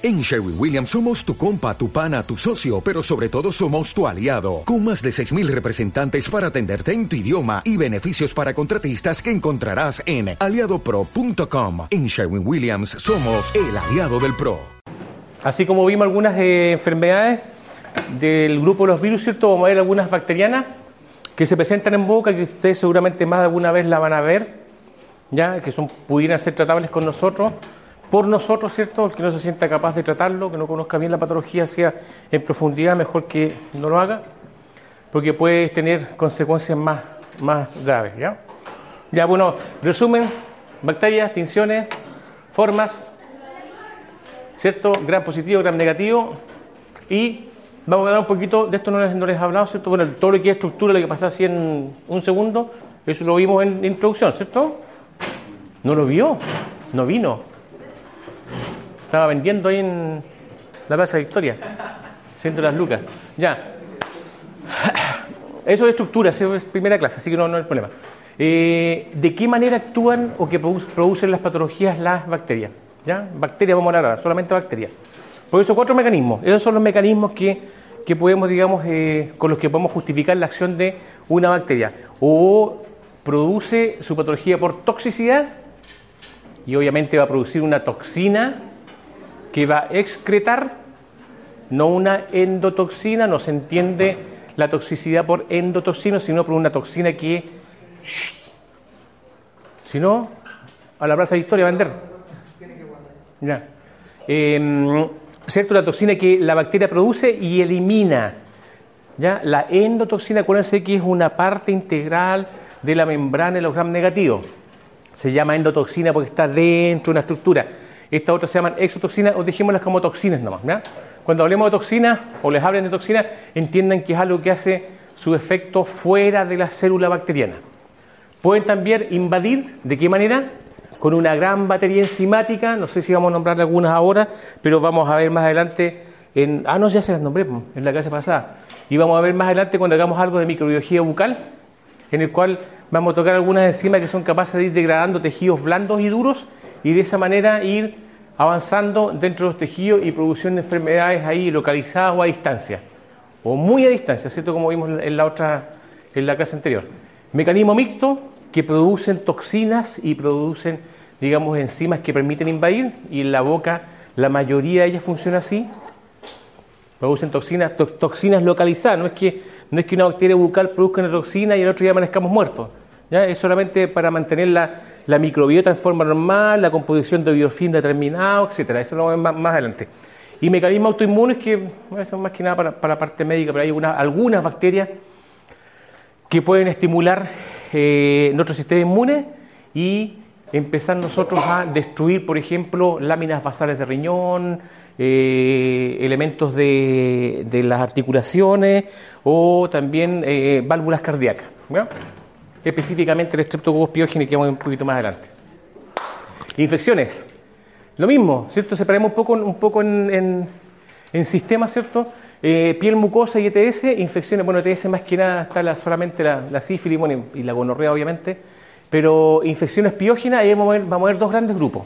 En Sherwin Williams somos tu compa, tu pana, tu socio, pero sobre todo somos tu aliado, con más de 6.000 representantes para atenderte en tu idioma y beneficios para contratistas que encontrarás en aliadopro.com. En Sherwin Williams somos el aliado del PRO. Así como vimos algunas eh, enfermedades del grupo de los virus, ¿cierto? Vamos a ver algunas bacterianas que se presentan en boca, que ustedes seguramente más de alguna vez la van a ver, ya que son, pudieran ser tratables con nosotros por nosotros, ¿cierto? El que no se sienta capaz de tratarlo, que no conozca bien la patología, sea en profundidad, mejor que no lo haga, porque puede tener consecuencias más, más graves, ¿ya? Ya, bueno, resumen, bacterias, tinciones, formas, ¿cierto? Gran positivo, gran negativo, y vamos a hablar un poquito, de esto no les, no les he hablado, ¿cierto? Bueno, todo lo que es estructura, lo que pasa así en un segundo, eso lo vimos en introducción, ¿cierto? ¿No lo vio? No vino. Estaba vendiendo ahí en la Plaza Victoria, siendo las lucas. Ya. Eso es estructura, eso es primera clase, así que no, no hay problema. Eh, ¿De qué manera actúan o que producen las patologías las bacterias? ¿Ya? Bacterias, vamos a hablar ahora, solamente bacterias. Por eso cuatro mecanismos. Esos son los mecanismos que, que podemos, digamos, eh, con los que podemos justificar la acción de una bacteria. O produce su patología por toxicidad y obviamente va a producir una toxina que va a excretar, no una endotoxina, no se entiende la toxicidad por endotoxina, sino por una toxina que, si no, a la Plaza Victoria a vender. Ya. Eh, ¿Cierto? La toxina que la bacteria produce y elimina. ¿ya? La endotoxina, acuérdense que es una parte integral de la membrana de los gram negativos. Se llama endotoxina porque está dentro de una estructura. Estas otras se llaman exotoxinas o dejémoslas como toxinas nomás. Cuando hablemos de toxinas o les hablen de toxinas, entiendan que es algo que hace su efecto fuera de la célula bacteriana. Pueden también invadir, ¿de qué manera? Con una gran batería enzimática, no sé si vamos a nombrar algunas ahora, pero vamos a ver más adelante en... Ah, no, ya se las nombré en la clase pasada. Y vamos a ver más adelante cuando hagamos algo de microbiología bucal, en el cual vamos a tocar algunas enzimas que son capaces de ir degradando tejidos blandos y duros y de esa manera ir avanzando dentro de los tejidos y produciendo enfermedades ahí localizadas o a distancia, o muy a distancia, ¿cierto? Como vimos en la otra, en la clase anterior. Mecanismo mixto que producen toxinas y producen, digamos, enzimas que permiten invadir y en la boca la mayoría de ellas funciona así. Producen toxinas, toxinas localizadas, no es que no es que una bacteria bucal produzca una toxina y el otro día amanezcamos muertos. ¿ya? Es solamente para mantener la, la microbiota en forma normal, la composición de biofilm determinado, etcétera. Eso lo vamos a ver más, adelante. Y mecanismos autoinmunes que son más que nada para, la parte médica, pero hay algunas bacterias que pueden estimular eh, nuestro sistema inmune y empezar nosotros a destruir, por ejemplo, láminas basales de riñón, eh, elementos de, las articulaciones o también eh, válvulas cardíacas específicamente el estreptococcus piógene que vamos un poquito más adelante. Infecciones. Lo mismo, ¿cierto? Separemos un poco, un poco en, en, sistemas, ¿cierto? Eh, piel mucosa y ETS, infecciones, bueno, ETS más que nada está solamente la, sífilis y la gonorrea, obviamente, pero infecciones piógenas, ahí vamos a, ver, vamos a ver dos grandes grupos,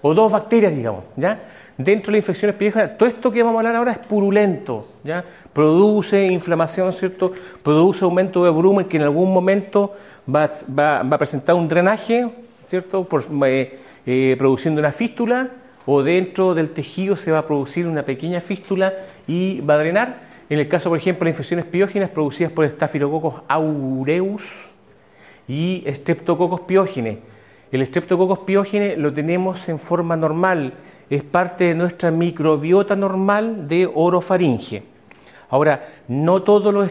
o dos bacterias, digamos, ¿ya? Dentro de las infecciones piógenas, todo esto que vamos a hablar ahora es purulento, ¿ya? Produce inflamación, ¿cierto? Produce aumento de volumen que en algún momento va, a presentar un drenaje, ¿cierto? Eh, eh, produciendo una fístula o dentro del tejido se va a producir una pequeña fístula y va a drenar. En el caso, por ejemplo, de infecciones piógenas producidas por Staphylococcus aureus y Streptococcus piógenes. El Streptococcus piógenes lo tenemos en forma normal, es parte de nuestra microbiota normal de orofaringe. Ahora, no todos los,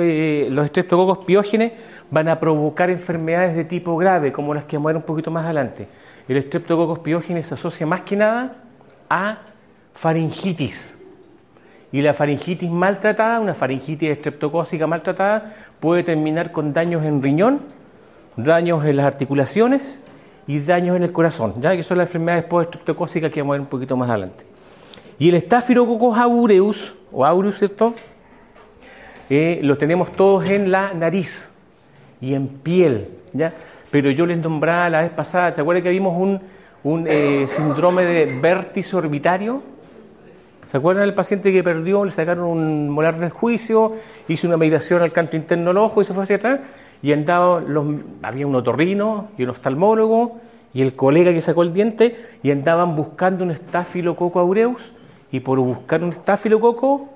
eh, los estreptococos piógenes van a provocar enfermedades de tipo grave, como las que vamos a ver un poquito más adelante. El estreptococos piógenes se asocia más que nada a faringitis. Y la faringitis maltratada, una faringitis estreptocócica maltratada, puede terminar con daños en riñón, daños en las articulaciones y daños en el corazón, ya que son las enfermedades post-estreptocócicas que vamos a ver un poquito más adelante. Y el Staphylococcus aureus, o aureus, ¿cierto? Eh, lo tenemos todos en la nariz y en piel, ¿ya? Pero yo les nombraba la vez pasada, ¿te acuerdas que vimos un, un eh, síndrome de vértice orbitario. ¿Se acuerdan del paciente que perdió, le sacaron un molar del juicio, hizo una migración al canto interno del ojo y se fue hacia atrás? Y andaba los, había un otorrino y un oftalmólogo y el colega que sacó el diente y andaban buscando un estafilococo aureus y por buscar un estafilococo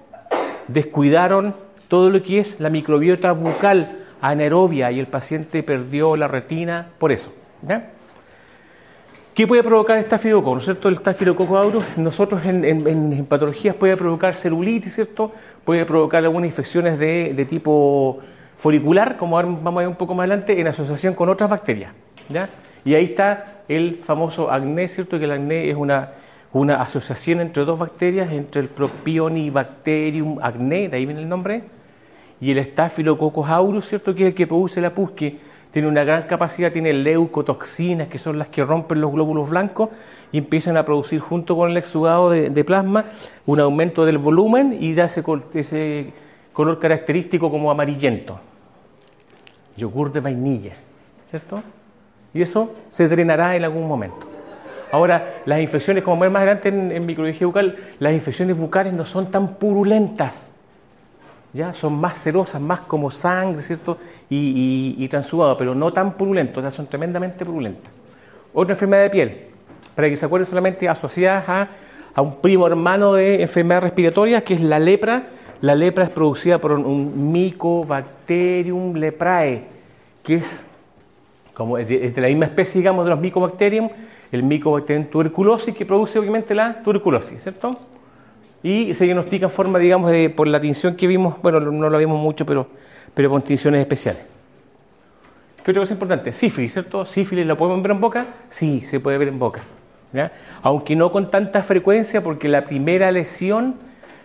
descuidaron todo lo que es la microbiota bucal anaerobia y el paciente perdió la retina por eso. ¿Qué puede provocar estafilococo? ¿No es cierto? El estafilococo aureus, nosotros en, patologías puede provocar celulitis, ¿cierto? Puede provocar algunas infecciones de, tipo folicular, como vamos a ver un poco más adelante, en asociación con otras bacterias. ¿ya? Y ahí está el famoso acné, ¿cierto? Que el acné es una, una asociación entre dos bacterias, entre el Propionibacterium acne, de ahí viene el nombre, y el Staphylococcus aureus, ¿cierto? Que es el que produce la pus, que tiene una gran capacidad, tiene leucotoxinas, que son las que rompen los glóbulos blancos y empiezan a producir junto con el exudado de, plasma un aumento del volumen y da ese, ese color característico como amarillento. Yogur de vainilla, ¿cierto? Y eso se drenará en algún momento. Ahora, las infecciones, como más adelante en, en microbiología bucal, las infecciones bucales no son tan purulentas ¿ya? son más cerosas, más como sangre, ¿cierto? Y, y, pero no tan purulentos, ya son tremendamente purulentas. Otra enfermedad de piel, para que se acuerden solamente asociadas a, a un primo hermano de enfermedades respiratorias, que es la lepra. La lepra es producida por un Mycobacterium leprae, que es como de, la misma especie, digamos, de los Mycobacterium, el Mycobacterium tuberculosis, que produce obviamente la tuberculosis, ¿cierto? y se diagnostica en forma, digamos, de, por la tinción que vimos, bueno, no lo vimos mucho, pero, pero con tinciones especiales. ¿Qué otra cosa importante? Sífilis, ¿cierto? ¿Sífilis la podemos ver en boca? Sí, se puede ver en boca. Aunque no con tanta frecuencia, porque la primera lesión,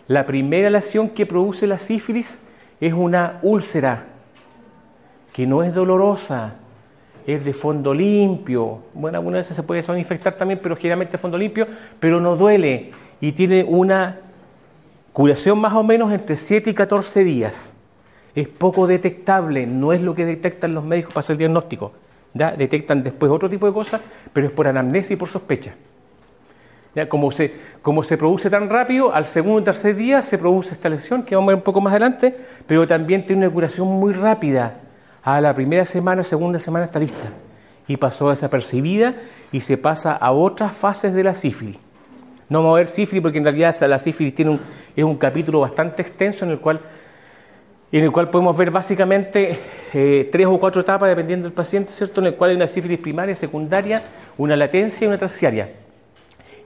la primera lesión que produce la sífilis es una úlcera, que no es dolorosa, es de fondo limpio. Bueno, algunas veces se puede infectar también, pero generalmente fondo limpio, pero no duele y tiene una Curación más o menos entre 7 y 14 días. Es poco detectable, no es lo que detectan los médicos para hacer diagnóstico. ¿ya? Detectan después otro tipo de cosas, pero es por anamnesia y por sospecha. Como, se, como se produce tan rápido, al segundo o tercer día se produce esta lesión, que vamos a ver un poco más adelante, pero también tiene una curación muy rápida. A la primera semana, segunda semana está lista. Y pasó desapercibida y se pasa a otras fases de la sífilis. No vamos a ver sífilis porque en realidad la sífilis tiene un, es un capítulo bastante extenso en el cual, en el cual podemos ver básicamente eh, tres o cuatro etapas dependiendo del paciente, ¿cierto? En el cual hay una sífilis primaria, secundaria, una latencia y una terciaria.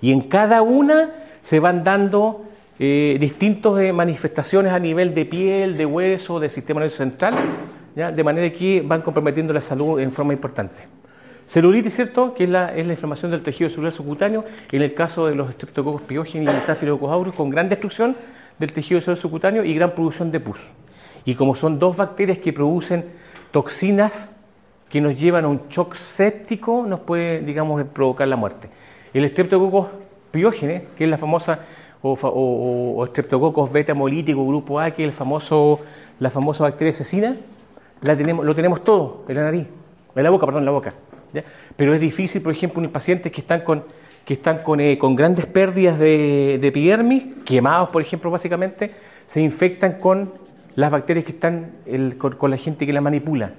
Y en cada una se van dando eh, distintas eh, manifestaciones a nivel de piel, de hueso, del sistema nervioso central, ¿ya? de manera que van comprometiendo la salud en forma importante. Celulitis, ¿cierto? Que es la, es la inflamación del tejido celular subcutáneo, en el caso de los estreptococos piógenes y Staphylococcus aureus, con gran destrucción del tejido celular subcutáneo y gran producción de pus. Y como son dos bacterias que producen toxinas que nos llevan a un shock séptico, nos puede, digamos, provocar la muerte. El estreptococos piógenes, que es la famosa, o, o, beta hemolítico grupo A, que es el famoso, la famosa bacteria asesina, la tenemos, lo tenemos todo en la nariz, en la boca, perdón, en la boca. Pero es difícil, por ejemplo, en pacientes que están con, que están con, eh, con grandes pérdidas de, de, epidermis, quemados, por ejemplo, básicamente, se infectan con las bacterias que están con, la gente que la manipula.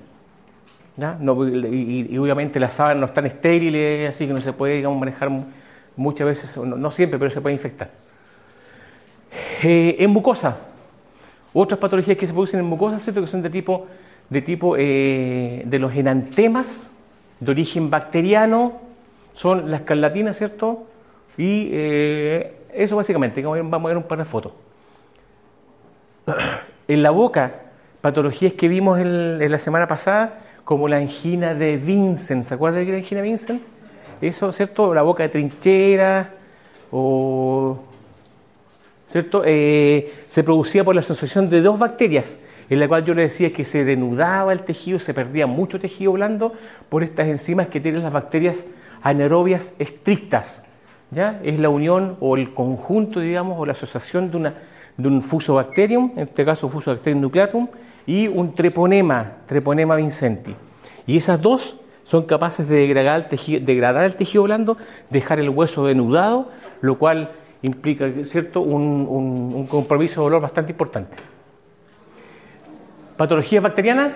Y, obviamente las sábanas no están estériles, así que no se puede digamos, manejar muchas veces, no, siempre, pero se puede infectar. Eh, en mucosa, otras patologías que se producen en mucosa, ¿cierto? que son de tipo, de, tipo eh, de los enantemas, de origen bacteriano, son las escarlatinas, ¿cierto? Y eh, eso básicamente, vamos a ver un par de fotos. En la boca, patologías que vimos en, la semana pasada, como la angina de Vincent, ¿se acuerdan de la angina de Vincent? Eso, ¿cierto? La boca de trinchera, o, ¿cierto? Eh, se producía por la asociación de dos bacterias, en la cual yo le decía que se denudaba el tejido, se perdía mucho tejido blando por estas enzimas que tienen las bacterias anaerobias estrictas. ¿ya? Es la unión o el conjunto, digamos, o la asociación de, una, de un fusobacterium, en este caso fusobacterium nucleatum, y un treponema, treponema vincenti. Y esas dos son capaces de degradar el tejido, degradar el tejido blando, dejar el hueso denudado, lo cual implica ¿cierto? Un, un compromiso de dolor bastante importante. Patologías bacterianas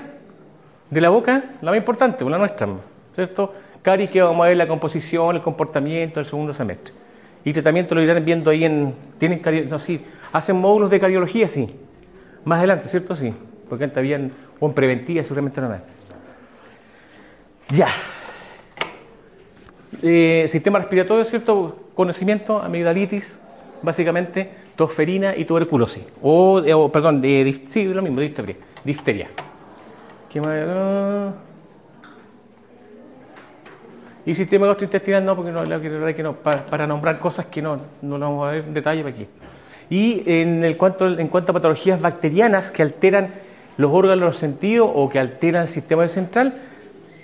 de la boca, la más importante, la nuestra, ¿cierto? Caries que vamos a ver la composición, el comportamiento del segundo semestre. Y tratamiento lo irán viendo ahí en. ¿Tienen no, sí, ¿Hacen módulos de cardiología? Sí. Más adelante, ¿cierto? Sí. Porque antes habían. O en preventiva, seguramente no hay. Ya. Eh, sistema respiratorio, ¿cierto? Conocimiento, amigdalitis, básicamente, tosferina y tuberculosis. O, eh, perdón, de, sí, lo mismo, difteria. difteria. ¿Qué más? Y sistema gastrointestinal no, porque no, que no para, nombrar cosas que no, no lo vamos a ver en detalle aquí. Y en, el cuanto, en cuanto a patologías bacterianas que alteran los órganos los sentidos o que alteran el sistema central,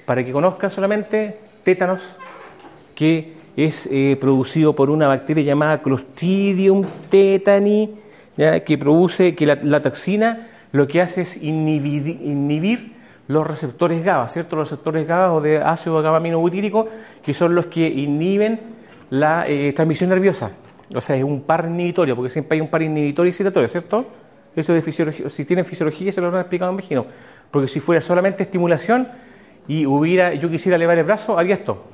para que conozcan solamente tétanos, que es eh, producido por una bacteria llamada Clostridium tetani, que produce que la, toxina lo que hace es inhibir, inhibir los receptores GABA, ¿cierto? Los receptores GABA o de ácido GABA-aminobutírico, que son los que inhiben la eh, transmisión nerviosa. O sea, es un par inhibitorio, porque siempre hay un par inhibitorio y excitatorio, ¿cierto? Eso de fisiología, si tienen fisiología se lo han explicado, me imagino. Porque si fuera solamente estimulación y hubiera, yo quisiera elevar el brazo, haría esto.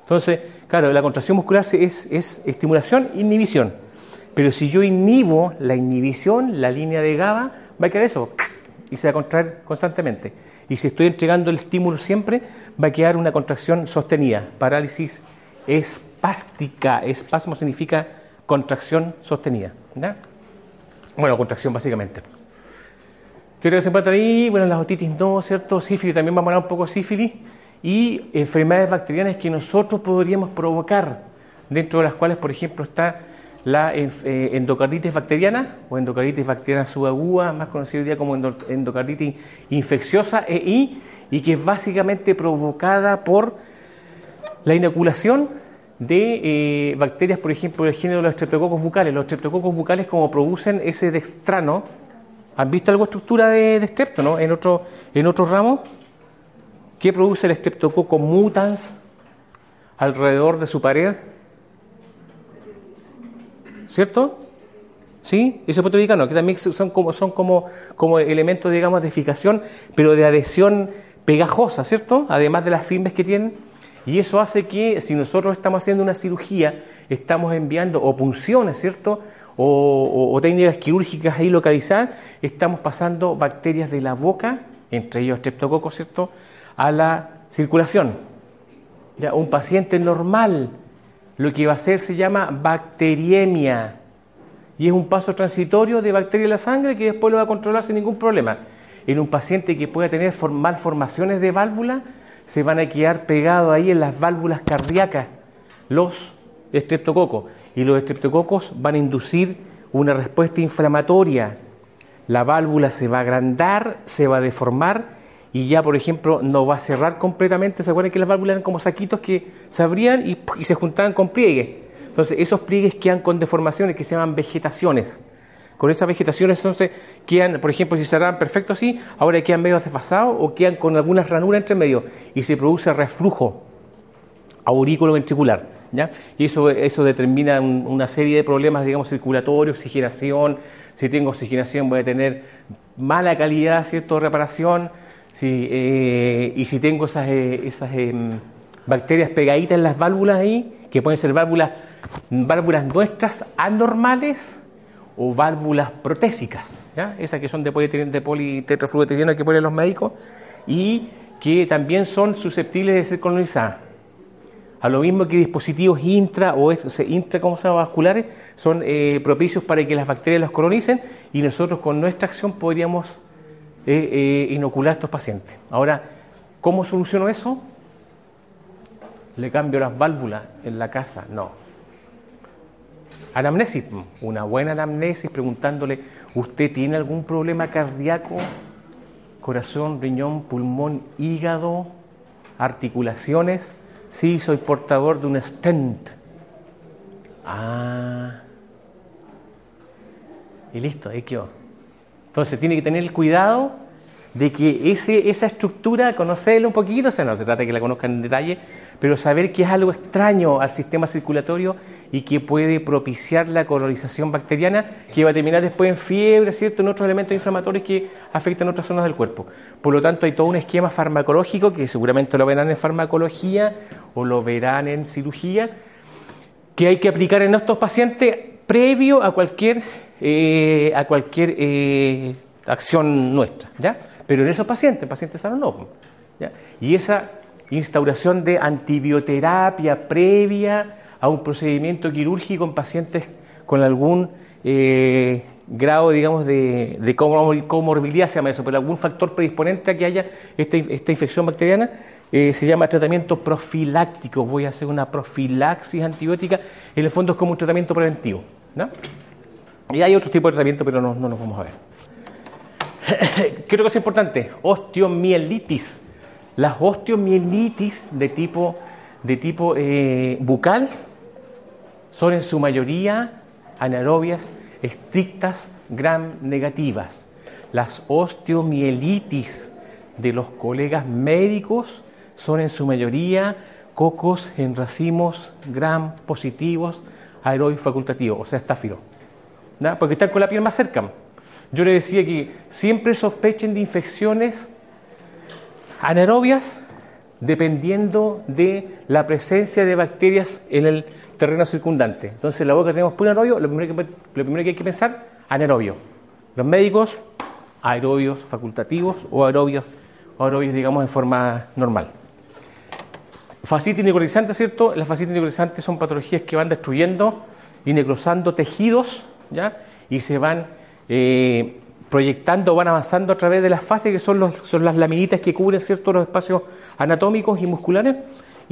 Entonces, claro, la contracción muscular es, es estimulación, inhibición. Pero si yo inhibo la inhibición, la línea de GABA, va a quedar eso y se va a contraer constantemente. Y si estoy entregando el estímulo siempre, va a quedar una contracción sostenida, parálisis espástica. Espasmo significa contracción sostenida. Bueno, contracción básicamente. ¿Qué que se ahí? Bueno, las otitis no, ¿cierto? Sífilis, también vamos a hablar un poco de sífilis. Y enfermedades bacterianas que nosotros podríamos provocar, dentro de las cuales, por ejemplo, está la eh, endocarditis bacteriana o endocarditis bacteriana subaguda, más conocida hoy día como endocarditis infecciosa EI, y que es básicamente provocada por la inoculación de eh, bacterias, por ejemplo, del género de los streptococos bucales. Los streptococos bucales, como producen ese dextrano, ¿han visto algo estructura de, de strepto, no? En otro, en otros ramos, ¿qué produce el streptococo mutans alrededor de su pared? ¿cierto? ¿Sí? Eso no, que también son como, son como, como elementos, digamos, de fijación, pero de adhesión pegajosa, ¿cierto? Además de las firmes que tienen. Y eso hace que si nosotros estamos haciendo una cirugía, estamos enviando o punciones, ¿cierto? O, técnicas quirúrgicas ahí localizadas, estamos pasando bacterias de la boca, entre ellos streptococos, ¿cierto?, a la circulación. Ya, un paciente normal lo que va a hacer se llama bacteriemia y es un paso transitorio de bacteria en la sangre que después lo va a controlar sin ningún problema. En un paciente que pueda tener malformaciones de válvula, se van a quedar pegados ahí en las válvulas cardíacas los estreptococos y los estreptococos van a inducir una respuesta inflamatoria. La válvula se va a agrandar, se va a deformar y ya, por ejemplo, no va a cerrar completamente. ¿Se acuerdan que las válvulas eran como saquitos que se abrían y, se juntaban con pliegues? Entonces, esos pliegues quedan con deformaciones que se llaman vegetaciones. Con esas vegetaciones, entonces, quedan, por ejemplo, si cerraban perfecto así, ahora quedan medio desfasados o quedan con algunas ranuras entre medio y se produce reflujo aurículo ventricular. ¿ya? Y eso, eso determina una serie de problemas, digamos, circulatorios, oxigenación. Si tengo oxigenación, voy a tener mala calidad, ¿cierto?, reparación eh, y si tengo esas, eh, esas em, bacterias pegaditas en las válvulas ahí, que pueden ser válvulas, válvulas nuestras anormales o válvulas protésicas, ¿ya? esas que son de, de que ponen los médicos y que también son susceptibles de ser colonizadas. A lo mismo que dispositivos intra o, es, intra ¿cómo se vasculares son eh, propicios para que las bacterias los colonicen y nosotros con nuestra acción podríamos eh, inocular a estos pacientes. Ahora, ¿cómo soluciono eso? ¿Le cambio las válvulas en la casa? No. Anamnesis, una buena anamnesis preguntándole, ¿usted tiene algún problema cardíaco? Corazón, riñón, pulmón, hígado, articulaciones. Sí, soy portador de un stent. Ah. Y listo, ahí quedó. Entonces tiene que tener el cuidado de que ese, esa estructura, conocerla un poquito, o sea, no se trata de que la conozcan en detalle, pero saber que es algo extraño al sistema circulatorio y que puede propiciar la colonización bacteriana que va a terminar después en fiebre, ¿cierto? En otros elementos inflamatorios que afectan otras zonas del cuerpo. Por lo tanto, hay todo un esquema farmacológico que seguramente lo verán en farmacología o lo verán en cirugía, que hay que aplicar en estos pacientes previo a cualquier, eh, a cualquier eh, acción nuestra, ¿ya? Pero en esos pacientes, pacientes sanos no. Y esa instauración de antibioterapia previa a un procedimiento quirúrgico en pacientes con algún eh, grado, digamos, de, comorbilidad, se llama eso, pero algún factor predisponente a que haya esta, infección bacteriana, eh, se llama tratamiento profiláctico. Voy a hacer una profilaxis antibiótica, en el fondo es como un tratamiento preventivo. ¿no? Y hay otro tipo de tratamiento, pero no, no nos vamos a ver. ¿Qué otra cosa importante? Osteomielitis. Las osteomielitis de tipo, de tipo eh, bucal son en su mayoría anaerobias estrictas gram negativas. Las osteomielitis de los colegas médicos son en su mayoría cocos en racimos gram positivos aerobios facultativos, o sea, estáfilo. Porque están con la piel más cerca. Yo le decía que siempre sospechen de infecciones anaerobias dependiendo de la presencia de bacterias en el terreno circundante. Entonces, en la boca tenemos puro anaerobio, lo primero que, lo primero que hay que pensar, anaerobio. Los médicos, aerobios facultativos o aerobios, aerobios digamos, en forma normal. Fascitis necrotizante, ¿cierto? Las fascitis necrotizantes son patologías que van destruyendo y necrosando tejidos, ¿ya? Y se van eh, proyectando, van avanzando a través de las fases que son, los, son las laminitas que cubren ciertos los espacios anatómicos y musculares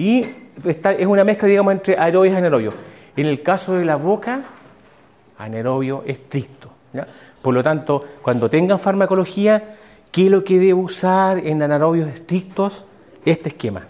y es una mezcla, digamos, entre aerobio y anaerobio. En el caso de la boca, anaerobio estricto. Por lo tanto, cuando tengan farmacología, ¿qué es lo que debe usar en anaerobios estrictos? Este esquema.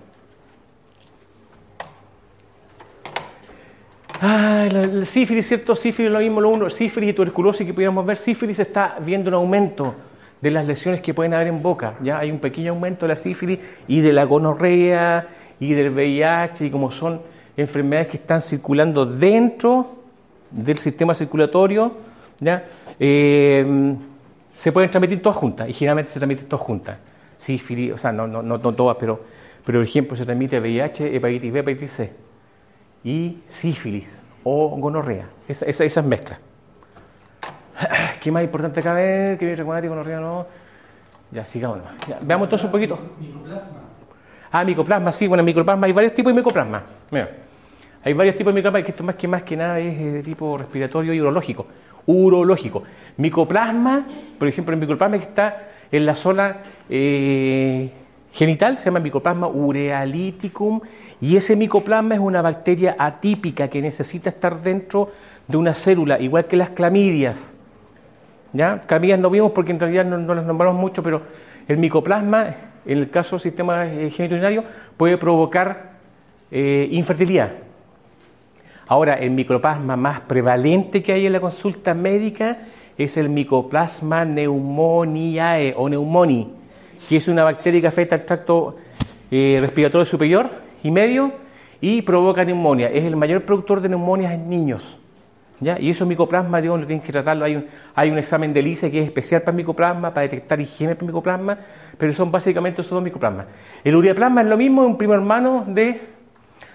Ah, la, sífilis, ¿cierto? Sífilis lo mismo, lo uno, sífilis y tuberculosis que pudiéramos ver. Sífilis está viendo un aumento de las lesiones que pueden haber en boca. Ya hay un pequeño aumento de la sífilis y de la gonorrea y del VIH y como son enfermedades que están circulando dentro del sistema circulatorio, ¿ya? Eh, se pueden transmitir todas juntas y generalmente se transmiten todas juntas. Sífilis, o sea, no, no, no, todas, pero, pero por ejemplo se transmite VIH, hepatitis B, hepatitis C y sífilis o gonorrea, esa, esa, esas mezclas. ¿Qué más importante ver? ¿Qué viene gonorrea no? Ya, sigamos. Veamos entonces un poquito. Micoplasma. Ah, micoplasma, sí, bueno, micoplasma, hay varios tipos de micoplasma. Mira, hay varios tipos de micoplasma, que esto más que más que nada es de tipo respiratorio y urológico. Urológico. Micoplasma, por ejemplo, el micoplasma que está en la zona eh, genital se llama micoplasma urealiticum y ese micoplasma es una bacteria atípica que necesita estar dentro de una célula, igual que las clamidias. ¿Ya? Clamidias no vimos porque en realidad no, las nombramos mucho, pero el micoplasma, en el caso del sistema eh, genitourinario, puede provocar eh, infertilidad. Ahora, el micoplasma más prevalente que hay en la consulta médica es el micoplasma pneumoniae o neumoni que es una bacteria que afecta al tracto eh, respiratorio superior y medio y provoca neumonía. Es el mayor productor de neumonias en niños. Y eso micoplasma, digo, lo tienen que tratarlo. Hay un, hay un examen de LICE que es especial para micoplasma, para detectar higiene para micoplasma, pero son básicamente esos dos micoplasmas. El ureaplasma es lo mismo, es un primo hermano de,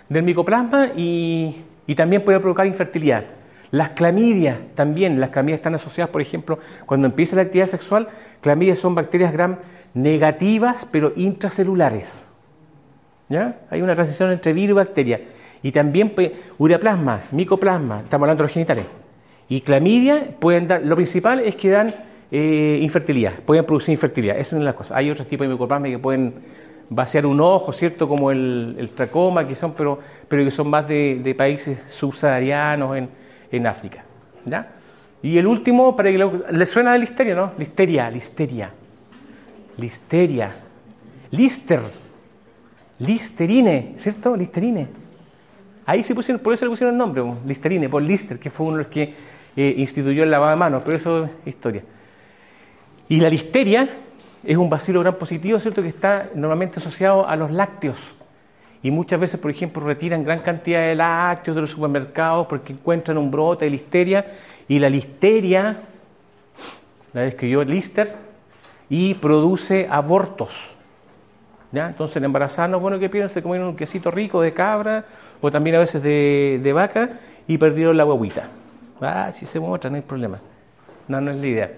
del micoplasma y, y también puede provocar infertilidad. Las clamidias también, las clamidias están asociadas, por ejemplo, cuando empieza la actividad sexual, clamidias son bacterias gram negativas pero intracelulares. ¿Ya? Hay una transición entre virus y bacteria. Y también ureaplasma, micoplasma, estamos hablando de los genitales. Y clamidia pueden dar, lo principal es que dan eh, infertilidad, pueden producir infertilidad, esa es una de las cosas. Hay otros tipos de micoplasma que pueden vaciar un ojo, ¿cierto? Como el, tracoma, que son, pero, pero que son más de, países subsaharianos en, en África. ¿ya? Y el último, para que le suena de listeria, ¿no? Listeria, listeria. Listeria. Lister. Listerine, ¿cierto? Listerine. Ahí se pusieron, por eso le pusieron el nombre, Listerine, por Lister, que fue uno de los que eh, instituyó el lavado de manos, pero eso es historia. Y la listeria es un bacilo gran positivo, ¿cierto?, que está normalmente asociado a los lácteos. Y muchas veces, por ejemplo, retiran gran cantidad de lácteos de los supermercados porque encuentran un brote de listeria y la listeria, la describió Lister, y produce abortos. Entonces, el embarazada bueno que pierden, se comieron un quesito rico de cabra o también a veces de, vaca y perdieron la guaguita. Ah, si se muestra, no hay problema. No, no es la idea.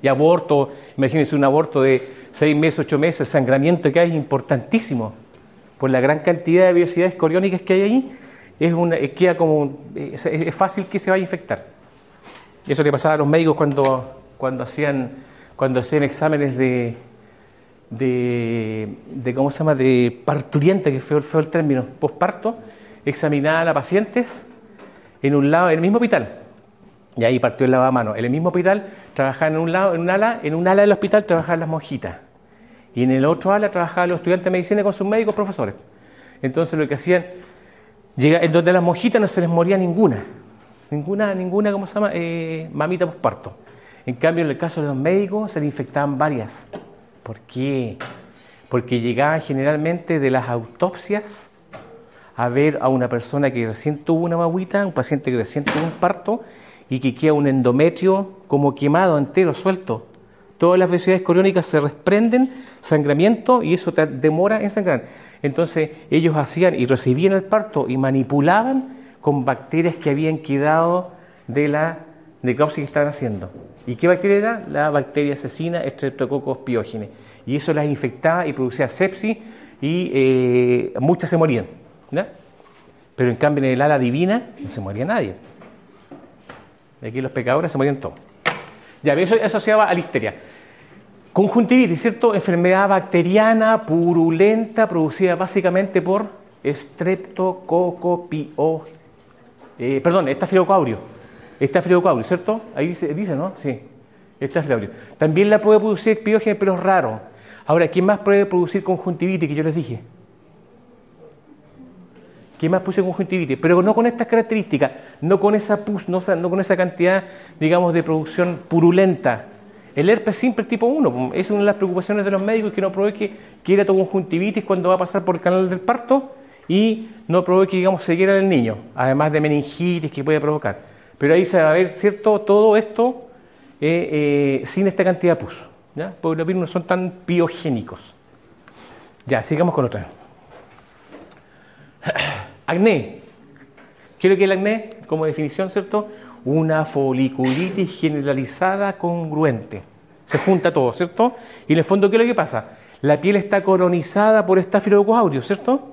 Y aborto, imagínense un aborto de seis meses, ocho meses, el sangramiento que hay es importantísimo por la gran cantidad de velocidades coriónicas que hay ahí, es una, queda como, es, fácil que se vaya a infectar. Eso le pasaba a los médicos cuando, cuando, hacían, cuando hacían exámenes de, de, ¿cómo se llama?, de parturiente, que fue, el término, posparto, examinaban a pacientes en un lado, en el mismo hospital, y ahí partió el lavamanos. En el mismo hospital trabajaban en un lado, en un ala, en un ala del hospital trabajaban las monjitas. Y en el otro ala trabajaban los estudiantes de medicina con sus médicos profesores. Entonces lo que hacían, en donde las monjitas no se les moría ninguna, ninguna, ninguna, ¿cómo se llama? Eh, mamita posparto. En cambio, en el caso de los médicos se les infectaban varias. ¿Por qué? Porque llegaban generalmente de las autopsias a ver a una persona que recién tuvo una maguita, un paciente que recién tuvo un parto y que queda un endometrio como quemado, entero, suelto. Todas las velocidades coriónicas se desprenden, sangramiento, y eso demora en sangrar. Entonces ellos hacían y recibían el parto y manipulaban con bacterias que habían quedado de la necropsia que estaban haciendo. ¿Y qué bacteria era? La bacteria asesina Streptococcus pyogenes. Y eso las infectaba y producía sepsis y eh, muchas se morían. Pero en cambio en el ala divina no se moría nadie. Aquí los pecadores se morían todos. Ya, eso asociaba a listeria. Conjuntivitis, ¿cierto? Enfermedad bacteriana purulenta producida básicamente por Streptococcus eh, perdón, estafilocoaurio. Estafilocoaurio, ¿cierto? Ahí dice, ¿no? Sí, estafilocoaurio. También la puede producir piógenes, pero es raro. Ahora, ¿quién más puede producir conjuntivitis que yo les dije? ¿Qué más puse conjuntivitis? Pero no con estas características, no con esa pus, no, con esa cantidad, digamos, de producción purulenta. El herpes simple tipo 1, es una de las preocupaciones de los médicos que no provoque que era conjuntivitis cuando va a pasar por el canal del parto y no provoque, digamos, ceguera del niño, además de meningitis que puede provocar. Pero ahí se va a ver, ¿cierto?, todo esto eh, eh, sin esta cantidad de pus, ¿ya? Porque los virus no son tan biogénicos. Ya, sigamos con otra. Acné. ¿Qué es lo que el acné? Como definición, ¿cierto? Una foliculitis generalizada congruente. Se junta todo, ¿cierto? Y en el fondo, ¿qué es lo que pasa? La piel está colonizada por estafilococcus aureus, ¿cierto?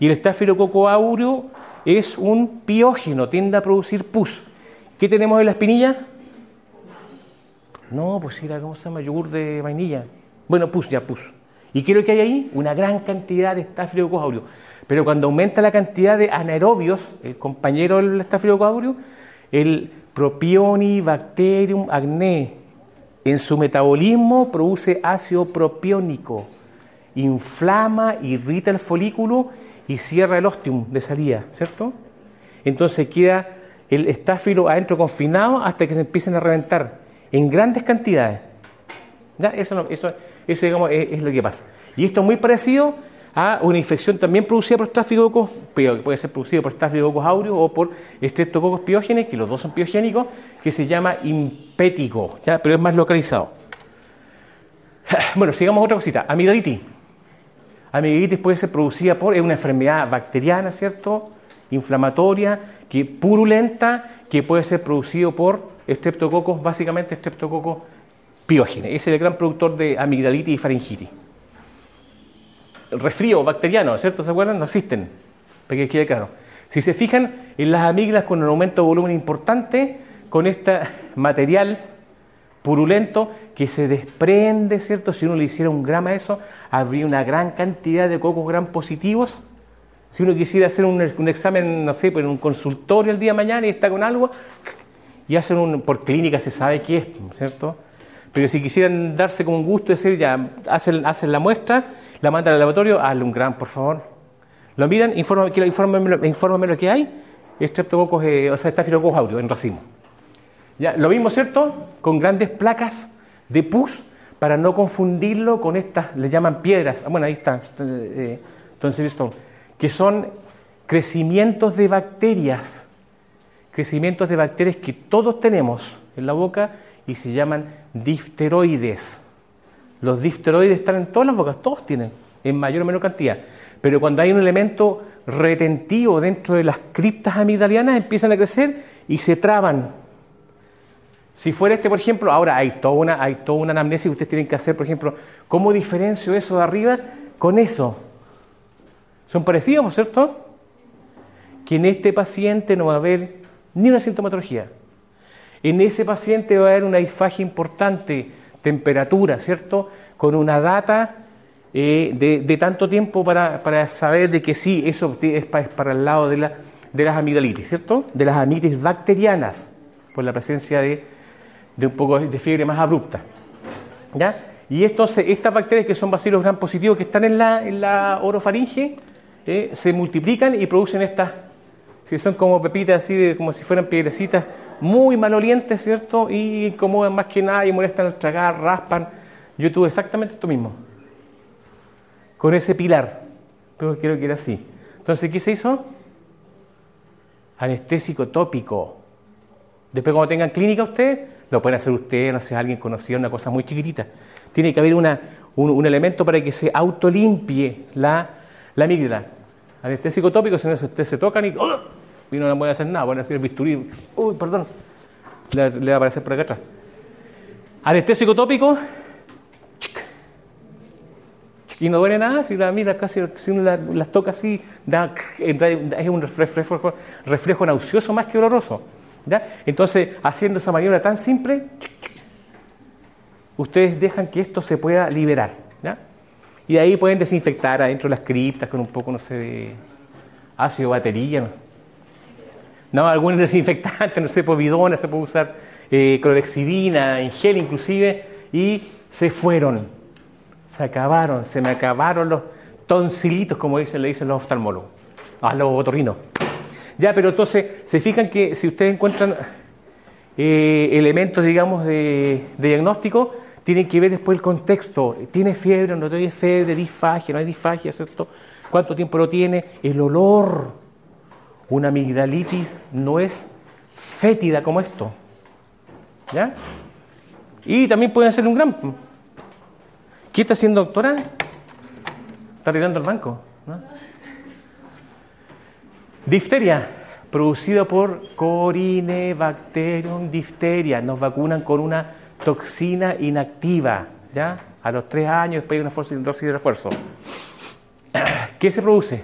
Y el estafilococcus aureus es un piógeno, tiende a producir pus. ¿Qué tenemos en la espinilla? No, pues era, ¿cómo se llama? Yogur de vainilla. Bueno, pus, ya pus. ¿Y qué es lo que hay ahí? Una gran cantidad de estafilococcus aureus. Pero cuando aumenta la cantidad de anaerobios, el compañero del estafilococcus el Propionibacterium acne, en su metabolismo produce ácido propiónico, inflama, irrita el folículo y cierra el ostium de salida, ¿cierto? Entonces queda el estáfilo adentro confinado hasta que se empiecen a reventar en grandes cantidades. Eso, eso, eso digamos, es lo que pasa. Y esto es muy parecido a una infección también producida por pero puede ser producida por Staphylococcus aureus o por Streptococcus piógenes, que los dos son piogénicos, que se llama impético, ¿ya? pero es más localizado. Bueno, sigamos otra cosita, amigdalitis. Amigdalitis puede ser producida por, es una enfermedad bacteriana, ¿cierto? Inflamatoria, que purulenta, que puede ser producido por Streptococcus, básicamente Streptococcus piógenes. Ese es el gran productor de amigdalitis y faringitis resfrío bacteriano, ¿cierto? ¿Se acuerdan? No existen, para que quede claro. Si se fijan en las amígdalas con un aumento de volumen importante, con este material purulento que se desprende, ¿cierto? Si uno le hiciera un grama a eso, habría una gran cantidad de cocos gran positivos. Si uno quisiera hacer un, examen, no sé, en un consultorio el día de mañana y está con algo, y hacen un, por clínica se sabe qué es, ¿cierto? Pero si quisieran darse con un gusto, decir, ya, hacen, hacen la muestra, la mandan al laboratorio, hazle un gran, por favor. Lo miran, infórmame, lo que hay, estreptococos, eh, o sea, estafilococcus audio en racimo. Ya, lo mismo, ¿cierto? Con grandes placas de pus para no confundirlo con estas, le llaman piedras, ah, bueno, ahí está, eh, que son crecimientos de bacterias, crecimientos de bacterias que todos tenemos en la boca y se llaman difteroides. Los difteroides están en todas las bocas, todos tienen, en mayor o menor cantidad. Pero cuando hay un elemento retentivo dentro de las criptas amigdalianas, empiezan a crecer y se traban. Si fuera este, por ejemplo, ahora hay toda una, hay toda una anamnesis que ustedes tienen que hacer, por ejemplo, ¿cómo diferencio eso de arriba con eso? Son parecidos, ¿cierto? Que en este paciente no va a haber ni una sintomatología. En ese paciente va a haber una disfagia importante, temperatura, ¿cierto? Con una data eh, de, tanto tiempo para, saber de que sí, eso es para, el lado de, la, de las amigdalitis, ¿cierto? De las amigdalitis bacterianas, por la presencia de, un poco de fiebre más abrupta. ¿Ya? Y estos, estas bacterias que son bacilos gran positivos que están en la, en la orofaringe eh, se multiplican y producen estas, que son como pepitas así, como si fueran piedrecitas muy malolientes, ¿cierto? Y incomodan más que nada y molestan al tragar, raspan. Yo tuve exactamente esto mismo con ese pilar. Pero creo que era así. Entonces, ¿qué se hizo? Anestésico tópico. Después, cuando tengan clínica ustedes, lo pueden hacer ustedes, no sé, alguien conocido, una cosa muy chiquitita. Tiene que haber un, elemento para que se autolimpie la, la. Anestésico tópico, si no, ustedes se tocan y, ¡oh! y no pueden hacer nada, van a hacer el bisturí. Uy, perdón. Le, va a aparecer por acá atrás. Anestésico tópico, y no duele nada, si la mira casi, si uno las, toca así, da, es un reflejo, reflejo nauseoso más que doloroso. ¿ya? Entonces, haciendo esa maniobra tan simple, ustedes dejan que esto se pueda liberar. Y de ahí pueden desinfectar adentro las criptas con un poco, no sé, de ácido batería. ¿no? no algún desinfectante, no sé, por bidona, se puede usar eh, clorexidina, en gel inclusive, y se fueron. Se acabaron, se me acabaron los tonsilitos, como dicen, le dicen los oftalmólogos, a los otorrinos. Ya, pero entonces, se fijan que si ustedes encuentran eh, elementos, digamos, de, diagnóstico, tienen que ver después el contexto. ¿Tiene fiebre? ¿No tiene fiebre? ¿Disfagia? ¿No hay disfagia? ¿Cierto? ¿Cuánto tiempo lo tiene? El olor. Una amigdalitis no es fétida como esto. ¿Ya? Y también pueden ser un gran ¿Qué está haciendo, doctora? Está arreglando el banco. Difteria, producida por Corinebacterium difteria. Nos vacunan con una toxina inactiva, ¿ya? A los tres años, después de una dosis de refuerzo. ¿Qué se produce?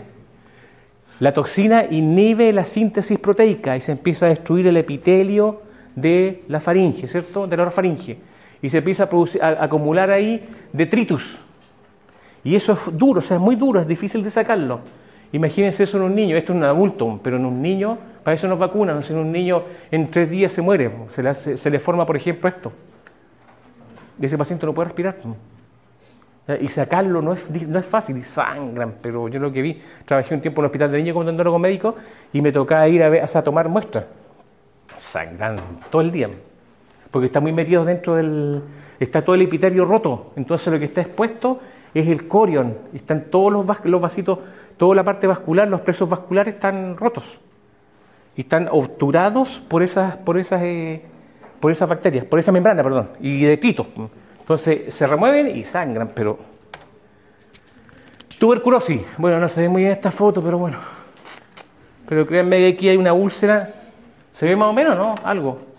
La toxina inhibe la síntesis proteica y se empieza a destruir el epitelio de la faringe, ¿cierto? De la orofaringe y se empieza a, acumular ahí detritus. Y eso es duro, o sea, es muy duro, es difícil de sacarlo. Imagínense eso en un niño, esto es un adulto, pero en un niño, para eso nos vacunan, si en un niño en tres días se muere, se le, se le forma, por ejemplo, esto. Ese paciente no puede respirar. Y sacarlo no es, no es fácil, y sangran, pero yo lo que vi, trabajé un tiempo en el hospital de niños como endólogo médico y me tocaba ir a, ver, a tomar muestras. Sangran todo el día porque está muy metido dentro del... está todo el epitelio roto, entonces lo que está expuesto es el corion, están todos los, los vasitos, toda la parte vascular, los presos vasculares están rotos, y están obturados por esas, por esas, eh, por esas bacterias, por esa membrana, perdón, y detritos. Entonces se remueven y sangran, pero... Tuberculosis, bueno, no se ve muy bien esta foto, pero bueno. Pero créanme que aquí hay una úlcera, se ve más o menos, ¿no? Algo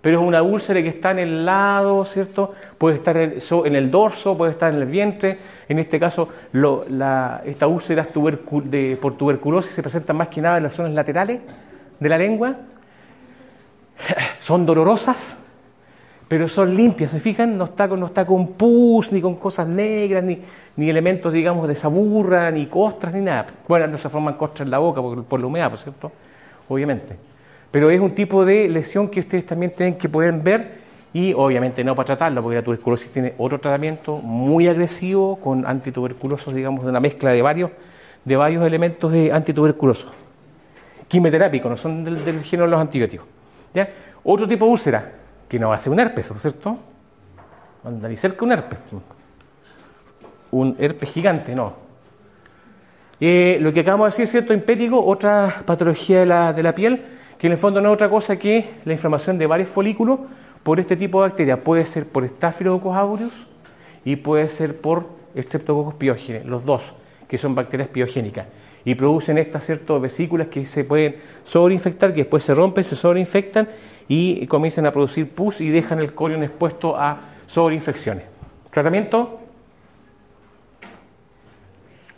pero es una úlcera que está en el lado, ¿cierto? Puede estar en el dorso, puede estar en el vientre. En este caso, la, esta úlcera de, por tuberculosis se presenta más que nada en las zonas laterales de la lengua. Son dolorosas, pero son limpias, ¿se fijan? No está, con pus, ni con cosas negras, ni, elementos, digamos, de saburra, ni costras, ni nada. Bueno, no se forman costras en la boca por, por la humedad, por cierto, obviamente. Pero es un tipo de lesión que ustedes también tienen que poder ver y obviamente no para tratarlo, porque la tuberculosis tiene otro tratamiento muy agresivo con antituberculosos, digamos, de una mezcla de varios, de varios elementos de antituberculosos. Quimioterápicos, no son del, género de los antibióticos. Otro tipo de úlcera, que no va a ser un herpes, ¿cierto? anda ni cerca un herpes. Un herpes gigante, no. Eh, lo que acabamos de decir, ¿cierto? Impético, otra patología de la, de la piel, que en el fondo no es otra cosa que la inflamación de varios folículos por este tipo de bacterias. Puede ser por Staphylococcus aureus y puede ser por Streptococcus pyogenes, los dos, que son bacterias piogénicas. Y producen estas ciertas vesículas que se pueden sobreinfectar, que después se rompen, se sobreinfectan y comienzan a producir pus y dejan el corion expuesto a sobreinfecciones. ¿Tratamiento?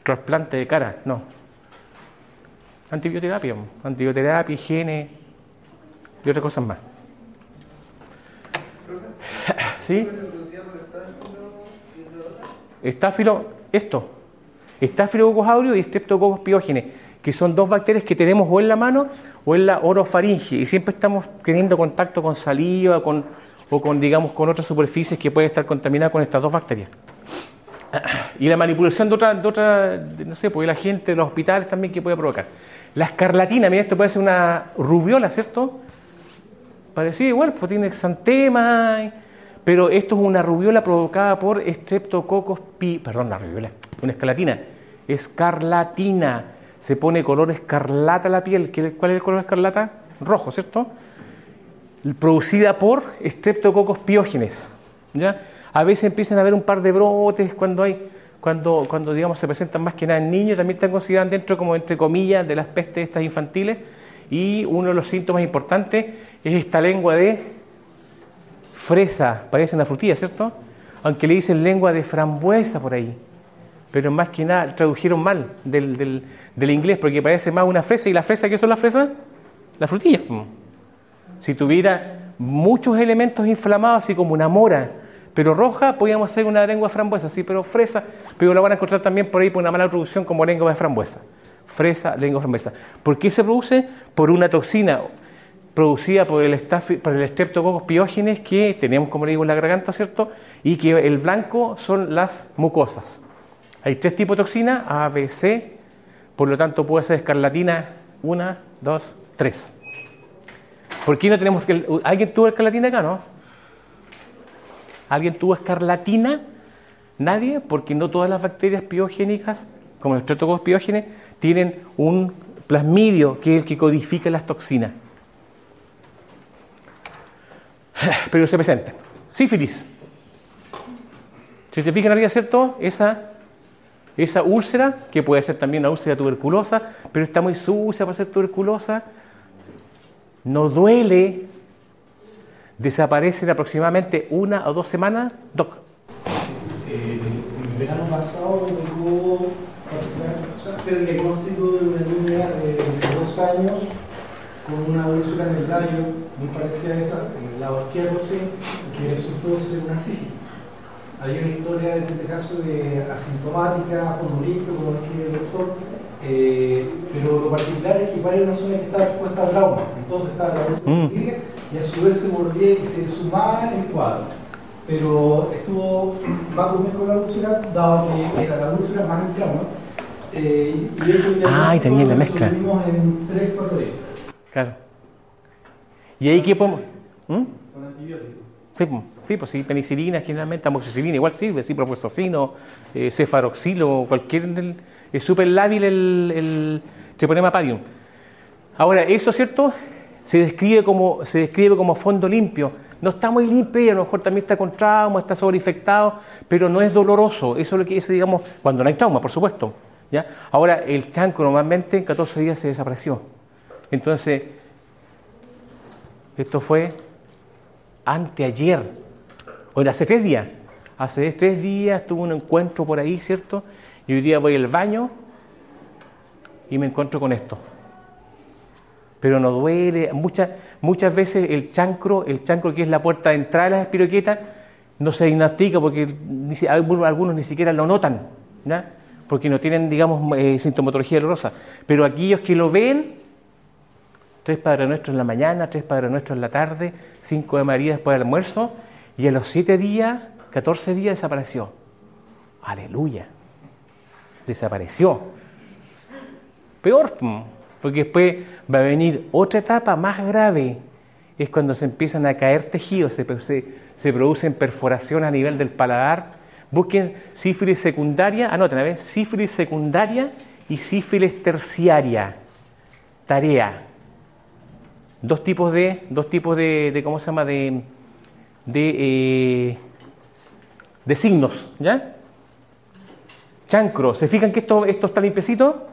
Trasplante de cara, no. Antibioterapia, antibioterapia, higiene y otras cosas más. ¿Sí? Estáfilo, esto. Estáfilococcus aureus y Streptococcus pyogenes, que son dos bacterias que tenemos o en la mano o en la orofaringe y siempre estamos teniendo contacto con saliva con, o con, digamos, con otras superficies que pueden estar contaminadas con estas dos bacterias. Y la manipulación de otra, de otra no sé, pues la gente de los hospitales también que puede provocar. La escarlatina, mira, esto puede ser una rubiola, ¿cierto? Parecido igual, pues tiene exantema, pero esto es una rubiola provocada por Streptococcus pi, perdón, la rubiola, una escarlatina, escarlatina, se pone color escarlata la piel, ¿cuál es el color escarlata? Rojo, ¿cierto? Producida por Streptococcus piógenes, ¿ya? A veces empiezan a haber un par de brotes cuando hay, cuando, cuando digamos se presentan más que nada en niños, también están considerados dentro como entre comillas de las pestes estas infantiles y uno de los síntomas importantes es esta lengua de fresa, parece una frutilla, ¿cierto? Aunque le dicen lengua de frambuesa por ahí, pero más que nada tradujeron mal del, del, del inglés porque parece más una fresa y la fresa, ¿qué son las fresas? Las frutillas. Si tuviera muchos elementos inflamados, así como una mora, pero roja, podríamos hacer una lengua de frambuesa, sí, pero fresa, pero la van a encontrar también por ahí por una mala traducción como lengua de frambuesa. Fresa, lengua frambuesa. ¿Por qué se produce? Por una toxina producida por el, por el Streptococcus piógenes que tenemos, como le digo, en la garganta, ¿cierto? Y que el blanco son las mucosas. Hay tres tipos de toxina, A, B, C, por lo tanto puede ser escarlatina, una, dos, tres. ¿Por qué no tenemos que... ¿Alguien tuvo escarlatina acá, no? ¿Alguien tuvo escarlatina? Nadie, porque no todas las bacterias piogénicas, como los Streptococcus piógenes, tienen un plasmidio que es el que codifica las toxinas. Pero se presentan. Sífilis. Si se fijan arriba, ¿cierto? Esa, esa úlcera, que puede ser también una úlcera tuberculosa, pero está muy sucia para ser tuberculosa, no duele, desaparece en aproximadamente una o dos semanas. Doc. Eh, el verano pasado me tocó hacer el diagnóstico de una niña de dos años con una úlcera en el tallo muy parecida a esa, en el lado izquierdo, sí, que resultó ser una sífilis. Hay una historia en este caso de asintomática, limpio, como lo escribe el doctor, eh, pero lo particular es que igual era una zona que estaba expuesta a trauma, entonces estaba la bolsa mm. y a su vez se mordía y se sumaba en el cuadro. Pero estuvo va con con la úlcera, dado que era la úlcera más el trauma. Eh, y de hecho, ah, y tenía la mezcla. en 3, 4 días. Claro. ¿Y ahí qué podemos...? ¿Mm? Con antibióticos. Sí, sí, pues sí, penicilina, generalmente amoxicilina igual sirve, sí, profesacino, eh, cefaroxilo, cualquier... es súper lábil el, el treponema parium. Ahora, eso, ¿cierto? Se describe como, se describe como fondo limpio. No está muy limpio y a lo mejor también está con trauma, está sobreinfectado, pero no es doloroso. Eso es lo que dice, digamos, cuando no hay trauma, por supuesto. ¿ya? Ahora, el chanco normalmente en 14 días se desapareció. Entonces, esto fue anteayer, o hace tres días. Hace tres días tuve un encuentro por ahí, ¿cierto? Y hoy día voy al baño y me encuentro con esto. Pero no duele. Muchas, muchas veces el chancro, el chancro que es la puerta de entrada de las espiroquetas, no se diagnostica porque algunos ni siquiera lo notan, ¿ya? porque no tienen, digamos, eh, sintomatología dolorosa. Pero aquellos que lo ven, tres Padres Nuestros en la mañana, tres Padres Nuestros en la tarde, cinco de María después del almuerzo, y a los siete días, catorce días desapareció. Aleluya. Desapareció. Peor, porque después va a venir otra etapa más grave. es cuando se empiezan a caer tejidos, se, se, producen perforaciones a nivel del paladar. Busquen sífilis secundaria, anoten a ver, sífilis secundaria y sífilis terciaria. Tarea. Dos tipos de, dos tipos de, ¿cómo se llama? De, de, eh, de signos, ¿ya? Chancro, ¿se fijan que esto, esto está limpiecito?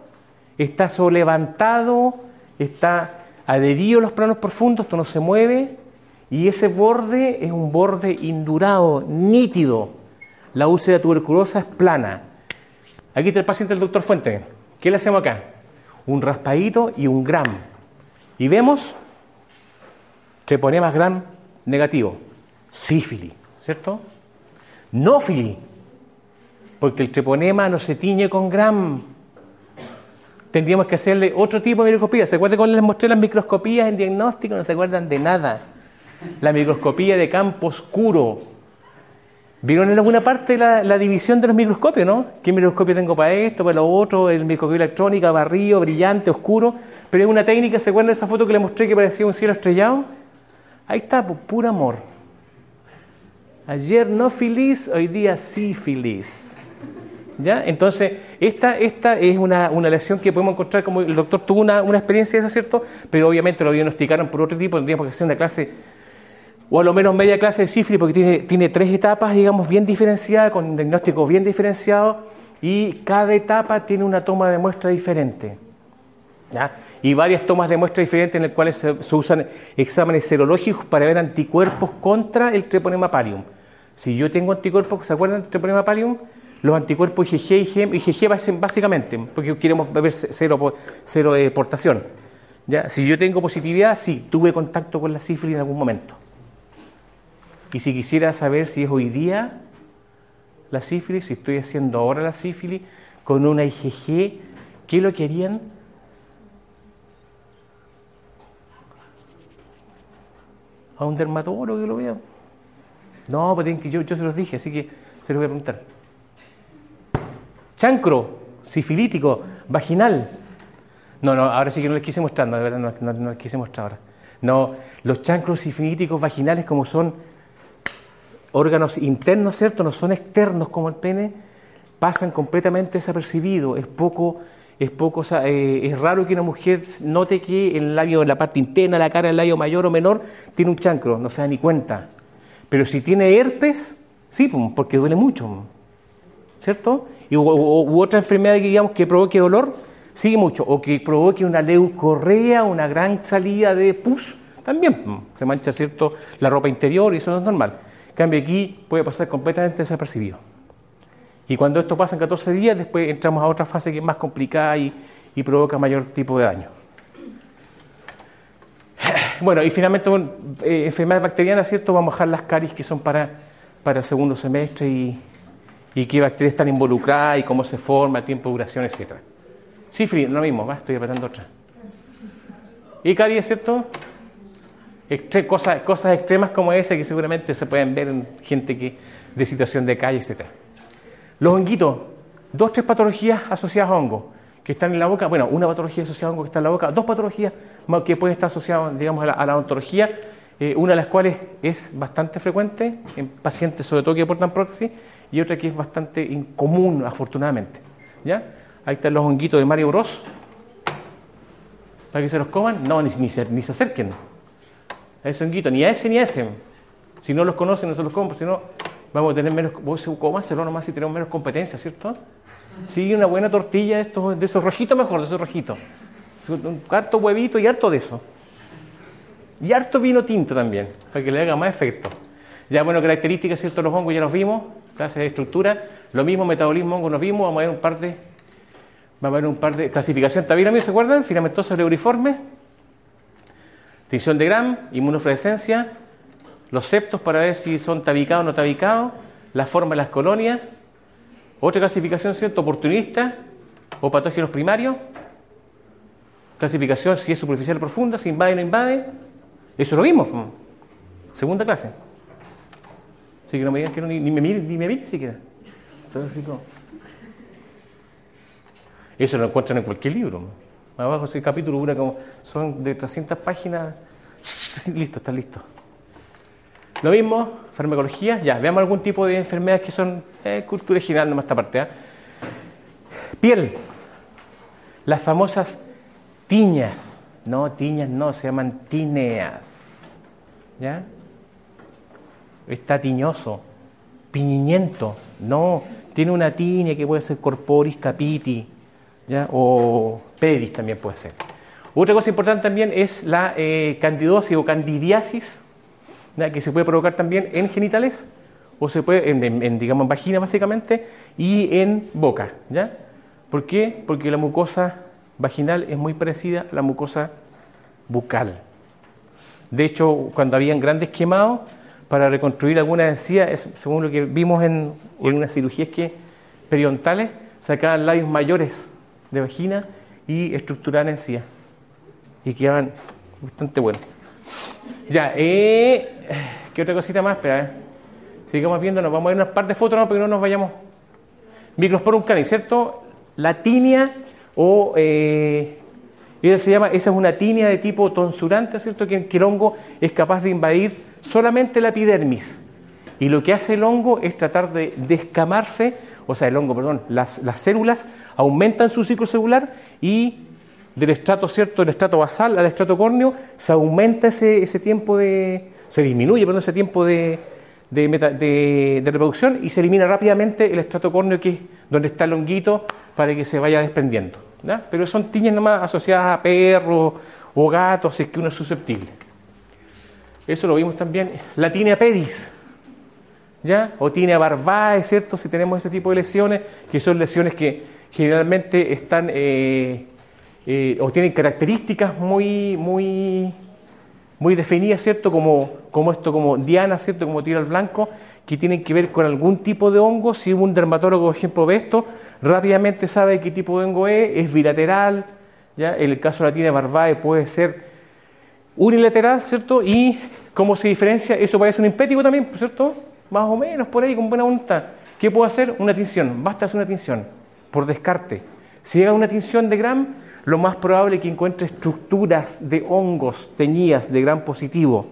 Está levantado, está adherido a los planos profundos, esto no se mueve, y ese borde es un borde indurado, nítido. La úlcera tuberculosa es plana. Aquí está el paciente del doctor Fuente. ¿Qué le hacemos acá? Un raspadito y un gram. Y vemos treponema gram negativo, sífilis, ¿cierto? Nófili, porque el treponema no se tiñe con gram. Tendríamos que hacerle otro tipo de microscopía. ¿Se acuerdan cuando les mostré las microscopías en diagnóstico? No se acuerdan de nada. La microscopía de campo oscuro. ¿Vieron en alguna parte la, división de los microscopios, no? ¿Qué microscopio tengo para esto, para lo otro? El microscopio electrónica, barrio, brillante, oscuro. Pero es una técnica, ¿se acuerdan de esa foto que les mostré que parecía un cielo estrellado? Ahí está, pues, puro amor. Ayer no feliz, hoy día sí feliz. ¿Ya? Entonces, esta, esta es una, una, lesión que podemos encontrar, como el doctor tuvo una, una experiencia de eso, ¿cierto? Pero obviamente lo diagnosticaron por otro tipo, tendríamos que hacer una clase, o a lo menos media clase de sífilis, porque tiene, tiene tres etapas, digamos, bien diferenciadas, con diagnóstico bien diferenciado, y cada etapa tiene una toma de muestra diferente. ¿Ya? Y varias tomas de muestra diferentes en las cuales se, se, usan exámenes serológicos para ver anticuerpos contra el treponema palium. Si yo tengo anticuerpos, ¿se acuerdan del treponema palium? los anticuerpos IgG y IgG básicamente, porque queremos ver cero, cero de portación. ¿Ya? Si yo tengo positividad, sí, tuve contacto con la sífilis en algún momento. Y si quisiera saber si es hoy día la sífilis, si estoy haciendo ahora la sífilis con una IgG, ¿qué lo querían? A un dermatólogo que lo vea. No, pues yo, yo se los dije, así que se los voy a preguntar chancro, sifilítico, vaginal. No, no, ahora sí que no les quise mostrar, no, de verdad no, les quise mostrar ahora. No, los chancros sifilíticos vaginales como son órganos internos, ¿cierto? No son externos como el pene, pasan completamente desapercibidos. Es poco, es poco, eh, es raro que una mujer note que el labio, en la parte interna, la cara del labio mayor o menor, tiene un chancro, no se da ni cuenta. Pero si tiene herpes, sí, porque duele mucho, ¿cierto? y, u, otra enfermedad que, digamos, que provoque dolor, sigue mucho, o que provoque una leucorrea, una gran salida de pus, también se mancha cierto la ropa interior y eso no es normal. En cambio aquí puede pasar completamente desapercibido. Y cuando esto pasa en 14 días, después entramos a otra fase que es más complicada y, provoca mayor tipo de daño. Bueno, y finalmente, eh, enfermedades bacterianas, ¿cierto? Vamos a dejar las caries que son para, para el segundo semestre y, y qué bacterias están involucradas y cómo se forma, tiempo de duración, etc. Sífilis, lo mismo, ¿va? estoy apretando otra. Y caries, ¿cierto? cosas, cosas extremas como esa que seguramente se pueden ver en gente que, de situación de calle, etc. Los honguitos, dos, tres patologías asociadas a hongos que están en la boca, bueno, una patología asociada a hongo que está en la boca, dos patologías que pueden estar asociadas, digamos, a la, a ontología, eh, una de las cuales es bastante frecuente en pacientes, sobre todo que portan prótesis, y otra que es bastante incomún, afortunadamente. ¿Ya? Ahí están los honguitos de Mario Bros. Para que se los coman, no, ni, se, ni se acerquen a ese honguito, ni a ese ni a ese. Si no los conocen, no se los coman, si no, vamos a tener menos, vos cómaselo nomás si tenemos menos competencia, ¿cierto? Sí, una buena tortilla de, esos rojitos mejor, de esos rojitos. Un harto huevito y harto de eso. Y harto vino tinto también, para que le haga más efecto. Ya, bueno, características, ¿cierto? Los hongos ya los vimos clase de estructura. Lo mismo, metabolismo hongo nos vimos, vamos a ver un par de, vamos a ver un par de clasificación también, ¿se acuerdan? Filamentoso leuriforme, tinción de Gram, inmunofluorescencia, los septos para ver si son tabicados o no tabicados, la forma de las colonias, otra clasificación, ¿cierto? Oportunista o patógenos primarios, clasificación si es superficial o profunda, si invade o no invade, eso lo vimos, segunda clase. Así que no me digan que no, ni, me miren, ni me miren siquiera. Eso lo encuentran en cualquier libro. Abajo ese capítulo dura como, son de 300 páginas, listo, está listo. Lo mismo, farmacología, ya, veamos algún tipo de enfermedades que son eh, cultura general, nomás esta parte. ¿eh? Piel, las famosas tiñas, no, tiñas no, se llaman tíneas, ¿ya? Está tiñoso, piñiento, no, tiene una tiña que puede ser corporis capiti, ¿ya? o pedis también puede ser. Otra cosa importante también es la eh, candidosis o candidiasis, que se puede provocar también en genitales o se puede en, digamos vagina básicamente y en boca, ¿ya? ¿Por qué? Porque la mucosa vaginal es muy parecida a la mucosa bucal. De hecho, cuando habían grandes quemados para reconstruir alguna encía, según lo que vimos en, en unas cirugías que periodontales, sacaban labios mayores de vagina y estructuraban encía y quedaban bastante buenos. Ya, eh, ¿qué otra cosita más? Espera, eh. Sigamos viendo, nos vamos a ver unas par de fotos, no, porque no nos vayamos. Microsporum cani, ¿cierto? La tinea o eh, se llama, esa es una tinea de tipo tonsurante, ¿cierto? Que, el hongo es capaz de invadir solamente la epidermis. Y lo que hace el hongo es tratar de descamarse, o sea, el hongo, perdón, las células aumentan su ciclo celular y del estrato, ¿cierto? El estrato basal al estrato córneo, se aumenta ese, ese tiempo de. se disminuye, ese tiempo de, de, reproducción y se elimina rápidamente el estrato córneo, que es donde está el honguito, para que se vaya desprendiendo. Pero son tiñas nomás asociadas a perros o gatos, si es que uno es susceptible. Eso lo vimos también. La tinea pedis, ¿ya? O tinea barbae, ¿cierto? Si tenemos ese tipo de lesiones, que son lesiones que generalmente están. Eh, eh, o tienen características muy, muy, muy definidas, ¿cierto? Como, como esto, como Diana, ¿cierto? Como tiro al blanco, que tienen que ver con algún tipo de hongo. Si un dermatólogo, por ejemplo, ve esto, rápidamente sabe qué tipo de hongo es, es bilateral, ¿ya? En el caso de la tina barbae puede ser unilateral, ¿cierto? Y cómo se diferencia, eso parece un impético también, ¿cierto? Más o menos por ahí, con buena voluntad. ¿Qué puedo hacer? Una tinción, basta hacer una tinción, por descarte. Si llega una tinción de Gram, lo más probable es que encuentre estructuras de hongos teñidas de gran positivo.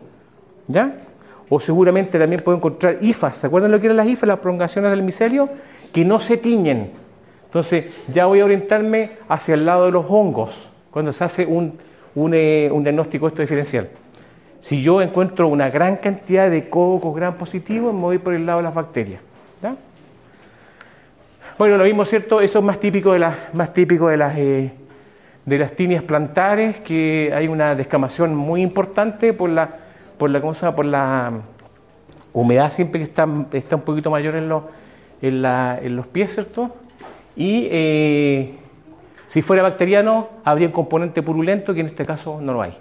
¿Ya? O seguramente también puede encontrar IFAs. ¿Se acuerdan lo que eran las IFAs, las prolongaciones del micelio? Que no se tiñen. Entonces, ya voy a orientarme hacia el lado de los hongos, cuando se hace un, un, eh, un diagnóstico esto diferencial. Si yo encuentro una gran cantidad de cocos gran positivos, me voy por el lado de las bacterias. Bueno, lo mismo, ¿cierto? Eso es más típico de las, más típico de las eh, de las tinias plantares, que hay una descamación muy importante por la, por la, por la humedad siempre que está, está un poquito mayor en los, en, la, en los pies, ¿cierto? Y eh, si fuera bacteriano, habría un componente purulento que en este caso no lo hay.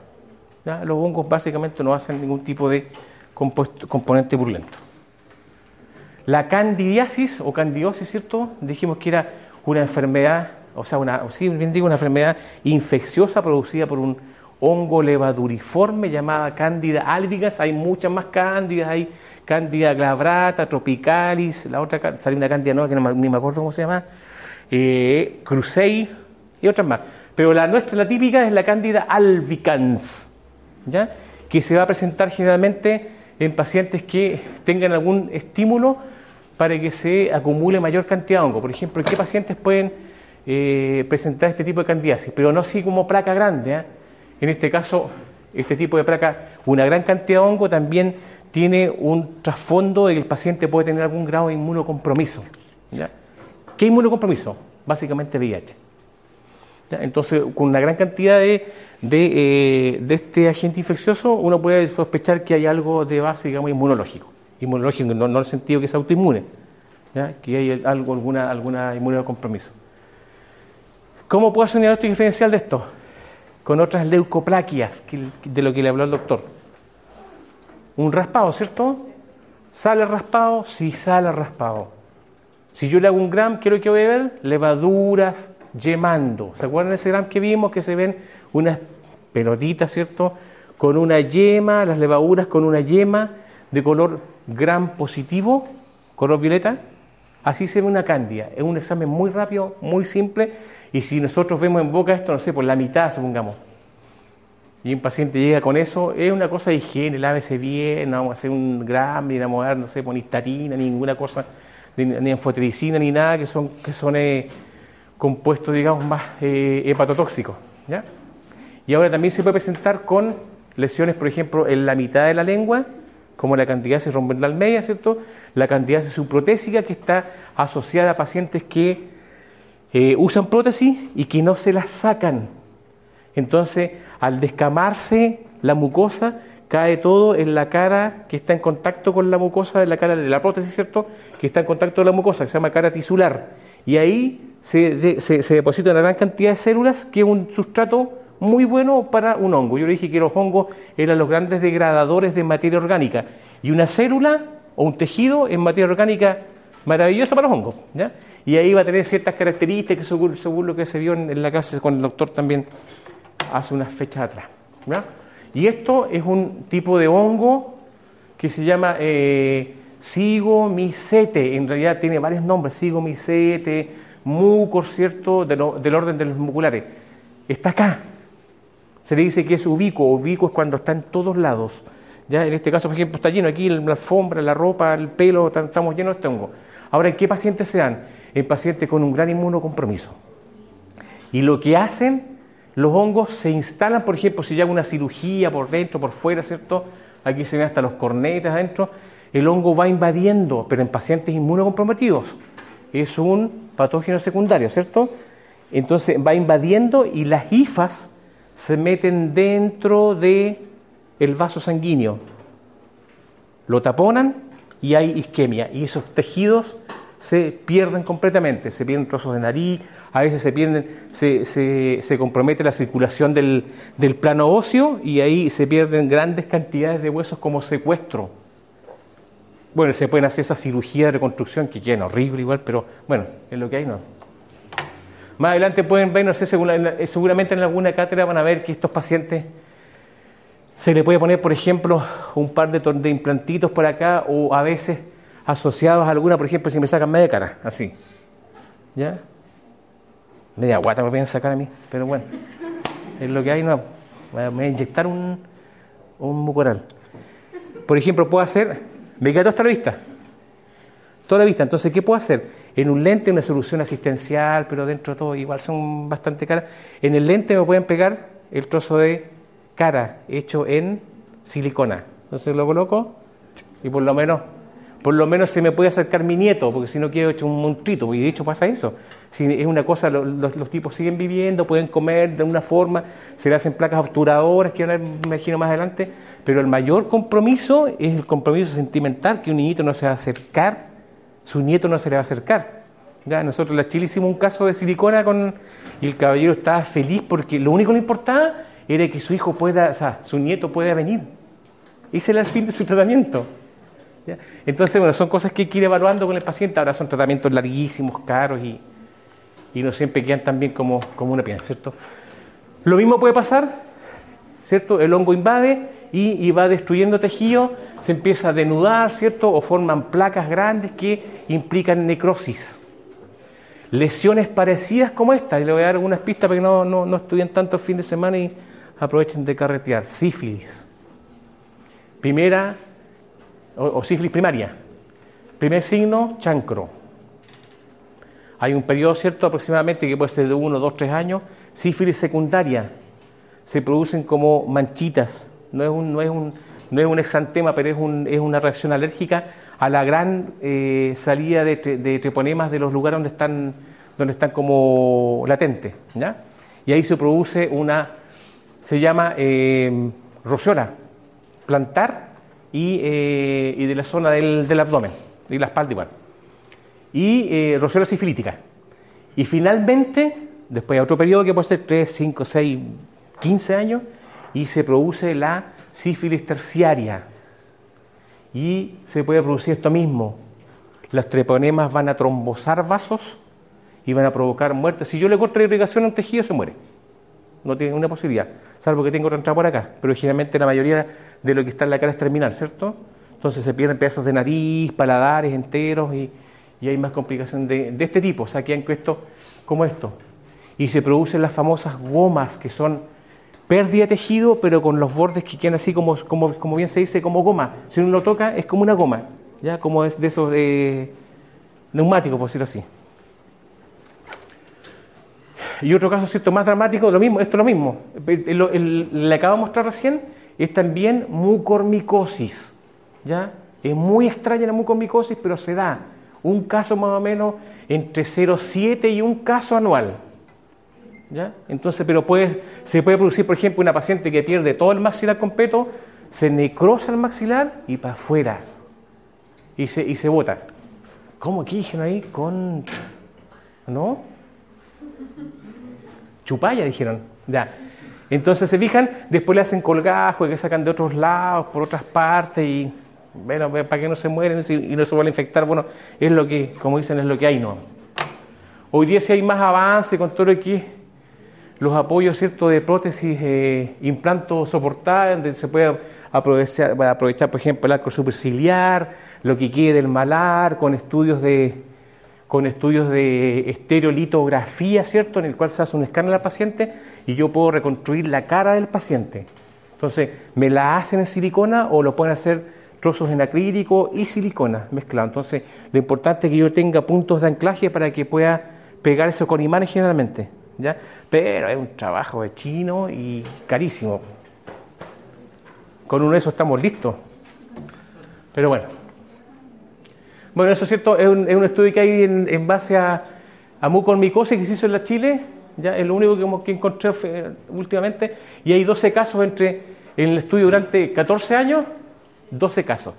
Los hongos básicamente no hacen ningún tipo de componente purulento. La candidiasis o candidiosis, ¿cierto? Dijimos que era una enfermedad o sea, una, sí, bien digo, una enfermedad infecciosa producida por un hongo levaduriforme llamada Candida albicans. Hay muchas más cándidas, hay Candida glabrata, tropicalis, la otra salió una cándida nueva que no, ni me acuerdo cómo se llama, eh, crucei y otras más. Pero la nuestra, la típica, es la Candida albicans, ¿ya? que se va a presentar generalmente en pacientes que tengan algún estímulo para que se acumule mayor cantidad de hongo. Por ejemplo, ¿en qué pacientes pueden eh, presentar este tipo de candidiasis, pero no así como placa grande. ¿eh? En este caso, este tipo de placa, una gran cantidad de hongo también tiene un trasfondo de que el paciente puede tener algún grado de inmunocompromiso. ¿Qué inmunocompromiso? Básicamente VIH. Entonces, con una gran cantidad de, de, eh, este agente infeccioso, uno puede sospechar que hay algo de base, digamos, inmunológico. Inmunológico, no, en el sentido que sea autoinmune, que hay algo, alguna, alguna inmunocompromiso. ¿Cómo puedo hacer un diagnóstico diferencial de esto? Con otras leucoplaquias, de lo que le habló el doctor. Un raspado, ¿cierto? ¿Sale raspado? Sí, sale raspado. Si yo le hago un gram, ¿qué es lo que voy a ver? Levaduras yemando. ¿Se acuerdan de ese gram que vimos? Que se ven unas pelotitas, ¿cierto? Con una yema, las levaduras con una yema de color gram positivo, color violeta. Así se ve una cándida. Es un examen muy rápido, muy simple y si nosotros vemos en boca esto, no sé, por la mitad, supongamos, y un paciente llega con eso, es una cosa de higiene, lávese bien, no vamos a hacer un gram, ni vamos a no sé, ponistatina, ninguna cosa, ni, ni ni nada, que son, que son eh, compuestos, digamos, más eh, hepatotóxicos. ¿ya? Y ahora también se puede presentar con lesiones, por ejemplo, en la mitad de la lengua, como la candidiasis rombental media, ¿cierto? La candidiasis subprotésica, que está asociada a pacientes que eh, usan prótesis y que no se las sacan. Entonces, al descamarse la mucosa, cae todo en la cara que está en contacto con la mucosa de la cara de la prótesis, ¿cierto? Que está en contacto con la mucosa, que se llama cara tisular. Y ahí se, se deposita una gran cantidad de células, que es un sustrato muy bueno para un hongo. Yo le dije que los hongos eran los grandes degradadores de materia orgánica. Y una célula o un tejido es materia orgánica maravillosa para los hongos. ¿ya? Y ahí va a tener ciertas características, según, según lo que se vio en, la casa con el doctor también hace unas fechas atrás. Y esto es un tipo de hongo que se llama eh, sigomicete. En realidad tiene varios nombres, sigomicete, mucor, ¿cierto? del orden de los muculares. Está acá, se le dice que es ubicuo. Ubicuo es cuando está en todos lados. ¿ya? En este caso, por ejemplo, está lleno aquí la alfombra, la ropa, el pelo, estamos llenos de hongo. Ahora, ¿en qué pacientes se dan? En pacientes con un gran inmunocompromiso. Y lo que hacen, los hongos se instalan, por ejemplo, si yo hago una cirugía por dentro, por fuera, ¿cierto? Aquí se ven hasta los cornetas adentro. El hongo va invadiendo, pero en pacientes inmunocomprometidos. Es un patógeno secundario, ¿cierto? Entonces va invadiendo y las hifas se meten dentro de el vaso sanguíneo, lo taponan y hay isquemia y esos tejidos se pierden completamente, se pierden trozos de nariz, a veces se pierden, se, se, compromete la circulación del, del, plano óseo y ahí se pierden grandes cantidades de huesos como secuestro. Bueno, se pueden hacer esa cirugía de reconstrucción que queda horrible igual, pero bueno, es lo que hay, ¿no? Más adelante pueden ver, no sé, eh, seguramente en alguna cátedra van a ver que estos pacientes se le puede poner, por ejemplo, un par de, implantitos por acá o a veces asociados a alguna, por ejemplo, si me sacan media cara, así. ¿Ya? Media guata me pueden sacar a mí, pero bueno, es lo que hay, no. Me voy a inyectar un, un mucoral. Por ejemplo, puedo hacer, me queda toda la vista. Toda la vista. Entonces, ¿qué puedo hacer? En un lente una solución asistencial, pero dentro de todo igual son bastante caras. En el lente me pueden pegar el trozo de cara hecho en silicona. Entonces lo coloco y por lo menos por lo menos se me puede acercar mi nieto, porque si no quiero hecho un montrito, y de hecho pasa eso. Si es una cosa, los, tipos siguen viviendo, pueden comer de una forma, se le hacen placas obturadoras, que me imagino más adelante, pero el mayor compromiso es el compromiso sentimental, que un niñito no se va a acercar su nieto no se le va a acercar. Ya, nosotros en la Chile hicimos un caso de silicona con, y el caballero estaba feliz porque lo único que le importaba era que su hijo pueda, o sea, su nieto pueda venir. Ese era el fin de su tratamiento. Entonces, bueno, son cosas que hay que ir evaluando con el paciente. Ahora son tratamientos larguísimos, caros y, y no siempre quedan tan bien como, como una piensa, ¿cierto? Lo mismo puede pasar, ¿cierto? El hongo invade y, va destruyendo tejido, se empieza a denudar, ¿cierto? O forman placas grandes que implican necrosis. Lesiones parecidas como esta, y le voy a dar algunas pistas para que no, no, estudien tanto el fin de semana y aprovechen de carretear. Sífilis. Primera, o, sífilis primaria. Primer signo, chancro. Hay un periodo cierto aproximadamente que puede ser de uno, dos, tres años. Sífilis secundaria. Se producen como manchitas no es un, no es un, no es un exantema, pero es, un, es una reacción alérgica a la gran eh, salida de, treponemas de los lugares donde están, donde están como latentes. ¿ya? Y ahí se produce una, se llama eh, plantar y, eh, y, de la zona del, del, abdomen, y la espalda igual. Y eh, sifilítica. Y finalmente, después de otro periodo que puede ser 3, 5, 6, 15 años, y se produce la sífilis terciaria. Y se puede producir esto mismo. Los treponemas van a trombosar vasos y van a provocar muerte. Si yo le corto la irrigación a un tejido, se muere. No tiene una posibilidad, salvo que tengo otra entrada por acá. Pero generalmente la mayoría de lo que está en la cara es terminal, ¿cierto? Entonces se pierden pedazos de nariz, paladares enteros y, hay más complicaciones de, este tipo. O sea, que esto como esto. Y se producen las famosas gomas que son pérdida de tejido, pero con los bordes que quedan así como, como, como bien se dice, como goma. Si uno lo toca, es como una goma, ¿ya? Como es de esos eh, neumáticos, por decirlo así. Y otro caso, ¿cierto? Más dramático, lo mismo, esto es lo mismo. le acabo de mostrar recién, es también mucormicosis, ¿ya? Es muy extraña la mucormicosis, pero se da un caso más o menos entre 0,7 y un caso anual. ¿Ya? Entonces, pero puede, se puede producir, por ejemplo, una paciente que pierde todo el maxilar completo, se necrosa el maxilar y para afuera. Y se, y se bota. ¿Cómo que dijeron ahí? Con. ¿No? Chupalla, dijeron. Ya. Entonces se fijan, después le hacen colgajo que sacan de otros lados, por otras partes y bueno, para que no se mueren y no se vuelvan a infectar, bueno, es lo que, como dicen, es lo que hay, ¿no? Hoy día si hay más avance con todo lo que los apoyos, ¿cierto?, de prótesis, eh, implantos donde se puede aprovechar, aprovechar, por ejemplo, el arco superciliar, lo que quede del malar, con estudios de con estudios de estereolitografía, ¿cierto?, en el cual se hace un escáner al paciente y yo puedo reconstruir la cara del paciente. Entonces, me la hacen en silicona o lo pueden hacer trozos en acrílico y silicona mezclado. Entonces, lo importante es que yo tenga puntos de anclaje para que pueda pegar eso con imanes generalmente. ¿Ya? Pero es un trabajo de chino y carísimo. Con uno de esos estamos listos. Pero bueno. Bueno, eso es cierto, es un, estudio que hay en, base a, a mucormicosis que se hizo en la Chile, ya es lo único que, que encontré últimamente, y hay 12 casos entre en el estudio durante 14 años 12 casos.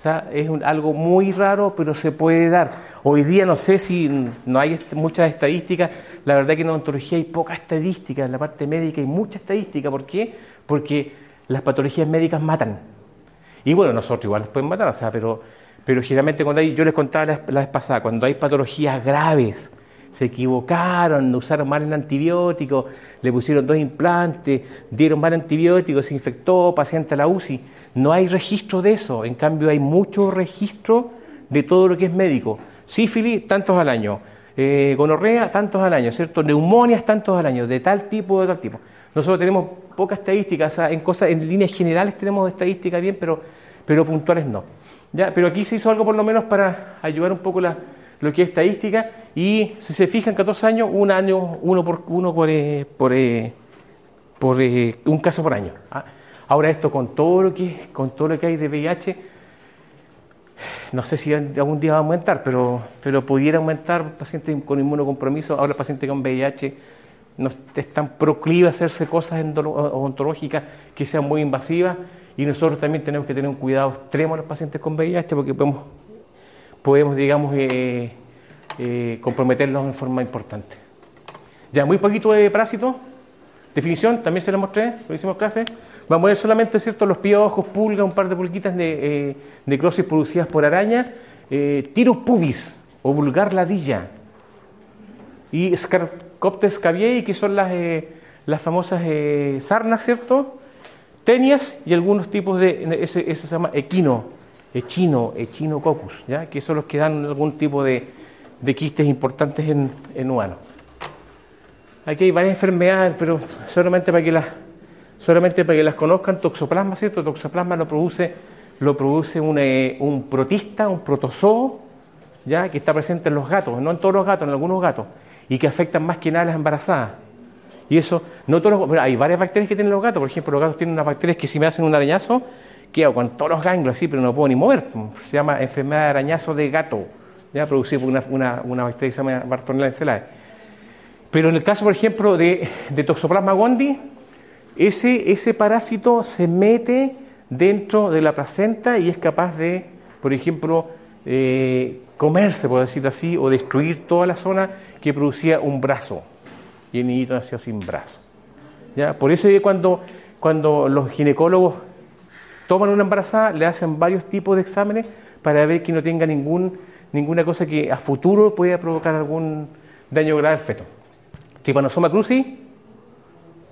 O sea, es algo muy raro, pero se puede dar. Hoy día no sé si no hay muchas estadísticas. La verdad que en odontología hay poca estadística, en la parte médica hay mucha estadística. ¿Por qué? Porque las patologías médicas matan. Y bueno, nosotros igual nos pueden matar, o sea, pero, pero generalmente cuando hay, yo les contaba la, la vez pasada, cuando hay patologías graves, se equivocaron, usaron mal el antibiótico, le pusieron dos implantes, dieron mal antibiótico, se infectó, paciente a la UCI. No hay registro de eso, en cambio hay mucho registro de todo lo que es médico. Sífilis, tantos al año. Eh, gonorrea, tantos al año, ¿cierto? Neumonias, tantos al año, de tal tipo, de tal tipo. Nosotros tenemos pocas estadísticas, en cosas, en líneas generales tenemos estadísticas bien, pero, pero puntuales no. ¿Ya? Pero aquí se hizo algo por lo menos para ayudar un poco la, lo que es estadística, y si se fijan, 14 años, un año, uno por, uno por, eh, por, eh, por un caso por año. ¿ah? Ahora esto con todo lo que con todo lo que hay de VIH, no sé si algún día va a aumentar, pero, pero pudiera aumentar pacientes con inmunocompromiso. Ahora pacientes con VIH no están proclives a hacerse cosas odontológicas que sean muy invasivas y nosotros también tenemos que tener un cuidado extremo a los pacientes con VIH porque podemos, podemos digamos, eh, eh, comprometerlos en forma importante. Ya, muy poquito de parásito. Definición, también se lo mostré, lo hicimos clase. Vamos a ver solamente ¿cierto? los piojos, pulgas, un par de pulquitas de eh, necrosis producidas por araña, eh, tirus pubis o vulgar ladilla y Scarcoptes caviei, que son las, eh, las famosas eh, sarnas, ¿cierto? Tenias y algunos tipos de, ese se llama equino, echino, echinococcus, ¿ya? que son los que dan algún tipo de, de quistes importantes en, en humanos. Aquí hay varias enfermedades, pero solamente para que las solamente para que las conozcan, toxoplasma, ¿cierto? Toxoplasma lo produce, lo produce un, eh, un protista, un protozoo, ¿ya? que está presente en los gatos, no en todos los gatos, en algunos gatos, y que afectan más que nada a las embarazadas. Y eso, no todos los, hay varias bacterias que tienen los gatos, por ejemplo, los gatos tienen unas bacterias que si me hacen un arañazo, quedo con todos los ganglios así, pero no puedo ni mover. Se llama enfermedad de arañazo de gato, ya producida por una, una, una bacteria que se llama Bartonella enceladus. Pero en el caso, por ejemplo, de, de Toxoplasma gondii, ese, ese parásito se mete dentro de la placenta y es capaz de, por ejemplo, eh, comerse, por decirlo así, o destruir toda la zona que producía un brazo. Y el niñito nació sin brazo. ¿Ya? Por eso cuando, cuando los ginecólogos toman una embarazada, le hacen varios tipos de exámenes para ver que no tenga ningún, ninguna cosa que a futuro pueda provocar algún daño grave al feto. Trypanosoma cruzi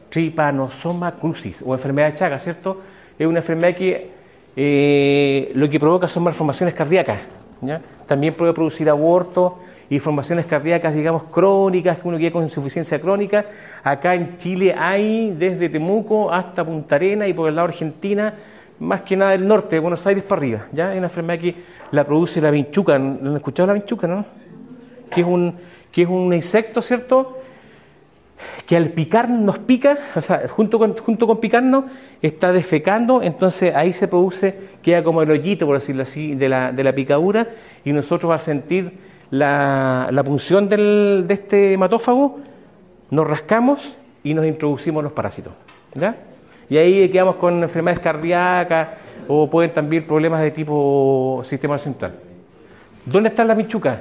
Trypanosoma crucis o enfermedad de Chagas, ¿cierto? Es una enfermedad que eh, lo que provoca son malformaciones cardíacas, ¿ya? También puede producir abortos y formaciones cardíacas, digamos, crónicas, que uno queda con insuficiencia crónica. Acá en Chile hay desde Temuco hasta Punta Arena y por el lado Argentina, más que nada del norte, de Buenos Aires para arriba. ¿ya? Hay una enfermedad que la produce la vinchuca. ¿No han escuchado la vinchuca, no? Que es un, que es un insecto, ¿cierto? Que al picar nos pica, o sea, junto con, junto con picarnos, está defecando, entonces ahí se produce, queda como el hoyito, por decirlo así, de la, de la picadura, y nosotros a sentir la, la punción del, de este hematófago, nos rascamos y nos introducimos los parásitos. ¿ya? Y ahí quedamos con enfermedades cardíacas o pueden también problemas de tipo sistema central. ¿Dónde están las michucas?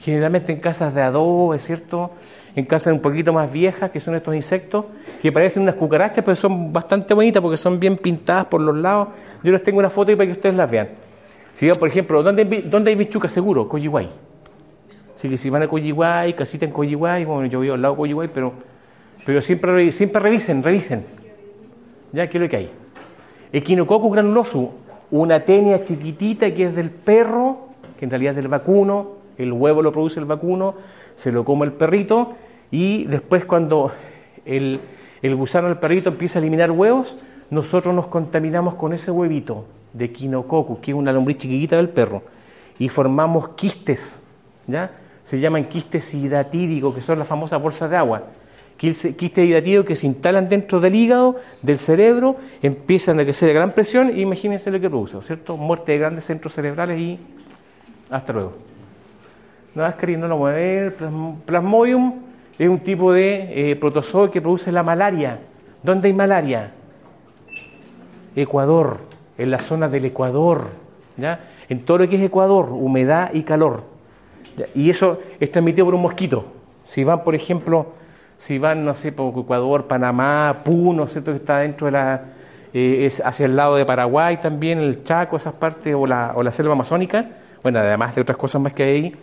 Generalmente en casas de adobe, ¿es cierto? En casas un poquito más viejas, que son estos insectos, que parecen unas cucarachas, pero son bastante bonitas porque son bien pintadas por los lados. Yo les tengo una foto para que ustedes las vean. Si por ejemplo, ¿dónde, ¿dónde hay bichucas seguro? Coyihuay. Así que si van a Coyihuay, casita en Coyihuay, bueno, yo vivo al lado de Coyihuay, pero, pero siempre, siempre revisen, revisen. ¿Ya? ¿Qué es lo que hay? Equinococcus granuloso, una tenia chiquitita que es del perro, que en realidad es del vacuno, el huevo lo produce el vacuno, se lo come el perrito y después cuando el, gusano del perrito empieza a eliminar huevos, nosotros nos contaminamos con ese huevito de quinococcus, que es una lombriz chiquitita del perro, y formamos quistes, ¿ya? Se llaman quistes hidratídicos, que son las famosas bolsas de agua. Quistes hidratídicos que se instalan dentro del hígado, del cerebro, empiezan a crecer a gran presión y imagínense lo que produce, ¿cierto? Muerte de grandes centros cerebrales y hasta luego. No, no lo. Plasmodium es un tipo de eh, protozoo que produce la malaria. ¿Dónde hay malaria? Ecuador, en la zona del Ecuador, ¿ya? en todo lo que es Ecuador, humedad y calor. Y eso es transmitido por un mosquito. Si van, por ejemplo, si van, no sé, por Ecuador, Panamá, Puno, ¿cierto? que está dentro de la, eh, hacia el lado de Paraguay también, el Chaco, esas partes, o la, o la selva amazónica, bueno, además de otras cosas más que hay ahí,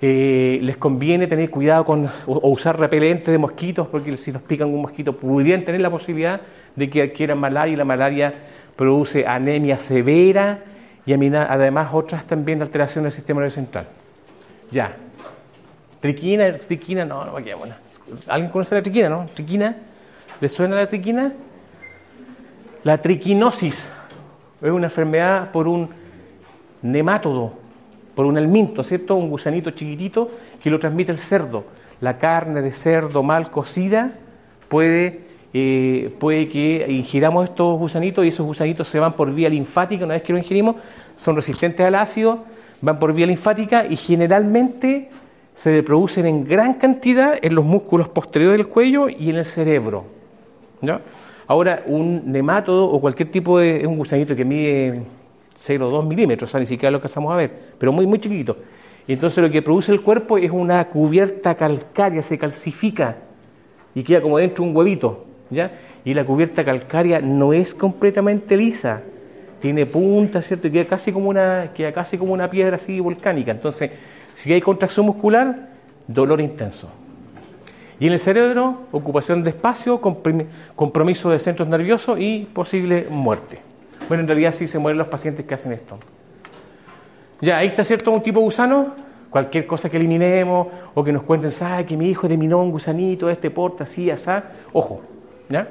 eh, les conviene tener cuidado con o, usar repelente de mosquitos, porque si nos pican un mosquito pudieran tener la posibilidad de que adquieran malaria y la malaria produce anemia severa y además otras también alteraciones del sistema nervioso central. Ya. Triquina, triquina, no, no, qué buena. ¿Alguien conoce la triquina, no? ¿Triquina? ¿Le suena la triquina? La triquinosis es una enfermedad por un nemátodo por un elminto, ¿cierto? Un gusanito chiquitito que lo transmite el cerdo. La carne de cerdo mal cocida puede, eh, puede que ingiramos estos gusanitos y esos gusanitos se van por vía linfática, una vez que lo ingerimos, son resistentes al ácido, van por vía linfática y generalmente se producen en gran cantidad en los músculos posteriores del cuello y en el cerebro. Ahora, un nemátodo o cualquier tipo de un gusanito que mide 0,2 milímetros, o sea, ni siquiera lo alcanzamos a ver, pero muy, muy chiquito. Y entonces lo que produce el cuerpo es una cubierta calcárea, se calcifica y queda como dentro un huevito, ¿ya? Y la cubierta calcárea no es completamente lisa, tiene punta, ¿cierto? Y queda casi como una, queda casi como una piedra así volcánica. Entonces, si hay contracción muscular, dolor intenso. Y en el cerebro, ocupación de espacio, compromiso de centros nerviosos y posible muerte. Bueno, en realidad sí se mueren los pacientes que hacen esto. Ya, ahí está cierto un tipo de gusano, cualquier cosa que eliminemos o que nos cuenten, ¿sabe que mi hijo eliminó un gusanito, este porta, así, asá? Ojo, ¿ya?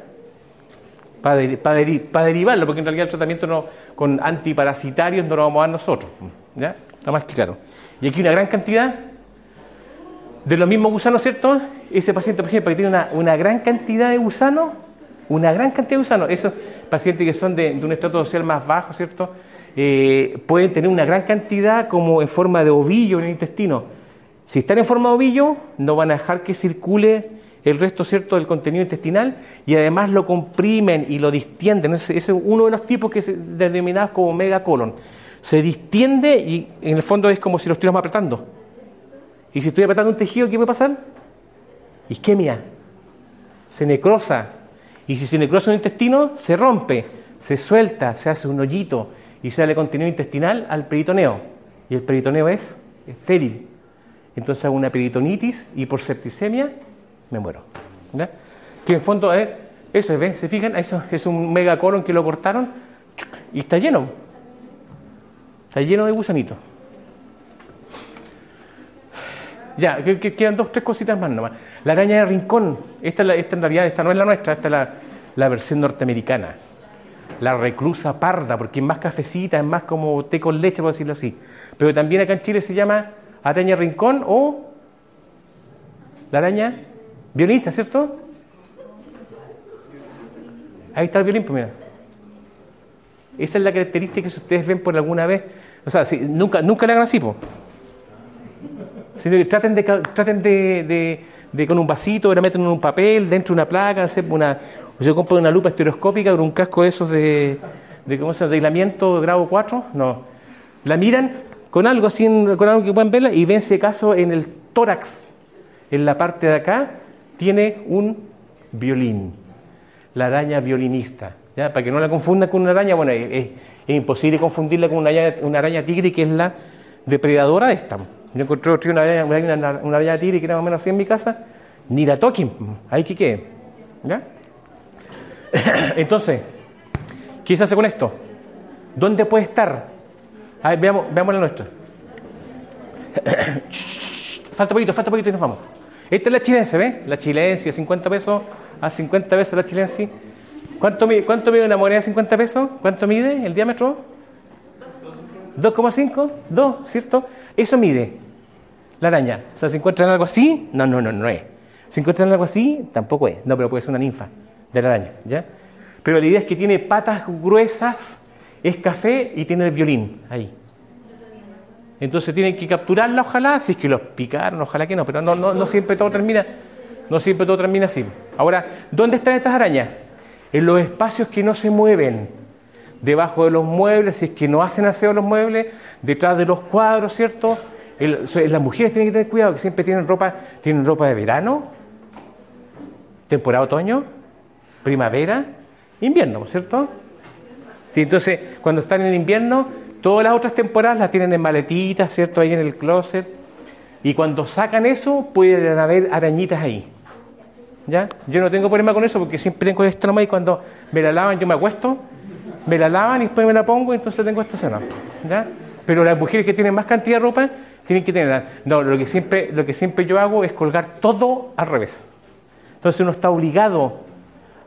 Para, derivarlo, porque en realidad el tratamiento no, con antiparasitarios no lo vamos a dar nosotros, ¿ya? Está más claro. Y aquí una gran cantidad de los mismos gusanos, ¿cierto? Ese paciente, por ejemplo, que tiene una gran cantidad de gusanos, una gran cantidad de gusanos. Esos pacientes que son de, un estrato social más bajo, ¿cierto? Eh, pueden tener una gran cantidad como en forma de ovillo en el intestino. Si están en forma de ovillo, no van a dejar que circule el resto, ¿cierto?, del contenido intestinal y además lo comprimen y lo distienden. Ese, es uno de los tipos que se denominados como megacolon. Se distiende y en el fondo es como si lo estuviéramos apretando. Y si estoy apretando un tejido, ¿qué puede pasar? Isquemia. Se necrosa, y si se necrosa un intestino, se rompe, se suelta, se hace un hoyito y sale contenido intestinal al peritoneo. Y el peritoneo es estéril. Entonces hago una peritonitis y por septicemia me muero. Que en fondo es, eso ¿ven? ¿Se fijan? Eso es un megacolon que lo cortaron y está lleno. Está lleno de gusanitos. Ya, que, quedan dos, tres cositas más nomás. La araña de rincón, esta, esta en realidad esta no es la nuestra, esta es la, la, versión norteamericana. La reclusa parda, porque es más cafecita, es más como té con leche, por decirlo así. Pero también acá en Chile se llama araña rincón o la araña violinista, ¿cierto? Ahí está el violín, pues mira. Esa es la característica que ustedes ven por alguna vez. O sea, si, nunca, nunca le hagan así, traten de, con un vasito, ahora meten en un papel, dentro de una placa, una, yo compro una lupa estereoscópica con un casco de esos de, de, ¿cómo aislamiento grado 4, no. La miran con algo así, con algo que pueden verla y ven si acaso en el tórax, en la parte de acá, tiene un violín, la araña violinista. ¿ya? Para que no la confundan con una araña, bueno, es, imposible confundirla con una araña, una araña tigre que es la depredadora de esta. Yo encontré una araña, una, una araña tigre que era más o menos así en mi casa, ni la toquen, ahí que quede. ¿Ya? Entonces, ¿qué se hace con esto? ¿Dónde puede estar? A ver, veamos, veamos la nuestra. falta poquito, falta poquito y nos vamos. Esta es la chilense, ¿ves? La chilense, 50 pesos, a 50 pesos la chilense. ¿Cuánto mide, ¿Cuánto mide una moneda de 50 pesos? ¿Cuánto mide el diámetro? 2,5, 2, ¿cierto? Eso mide la araña. O sea, encuentran algo así, no, no, no, no es. Si encuentran algo así, tampoco es. No, pero puede ser una ninfa de la araña, ¿ya? Pero la idea es que tiene patas gruesas, es café y tiene el violín ahí. Entonces tienen que capturarla, ojalá, si es que los picaron, ojalá que no, pero no, no, no siempre todo termina, no siempre todo termina así. Ahora, ¿dónde están estas arañas? En los espacios que no se mueven debajo de los muebles, si es que no hacen aseo los muebles, detrás de los cuadros, ¿cierto? las mujeres tienen que tener cuidado, que siempre tienen ropa, tienen ropa de verano, temporada otoño, primavera, invierno, ¿cierto? entonces, cuando están en invierno, todas las otras temporadas las tienen en maletitas, ¿cierto? Ahí en el closet. Y cuando sacan eso, pueden haber arañitas ahí. ¿Ya? Yo no tengo problema con eso porque siempre tengo esto nomás y cuando me la lavan yo me acuesto me la lavan y después me la pongo y entonces tengo esta cena. ¿ya? Pero las mujeres que tienen más cantidad de ropa tienen que tenerla. No, lo que siempre, lo que siempre yo hago es colgar todo al revés. Entonces uno está obligado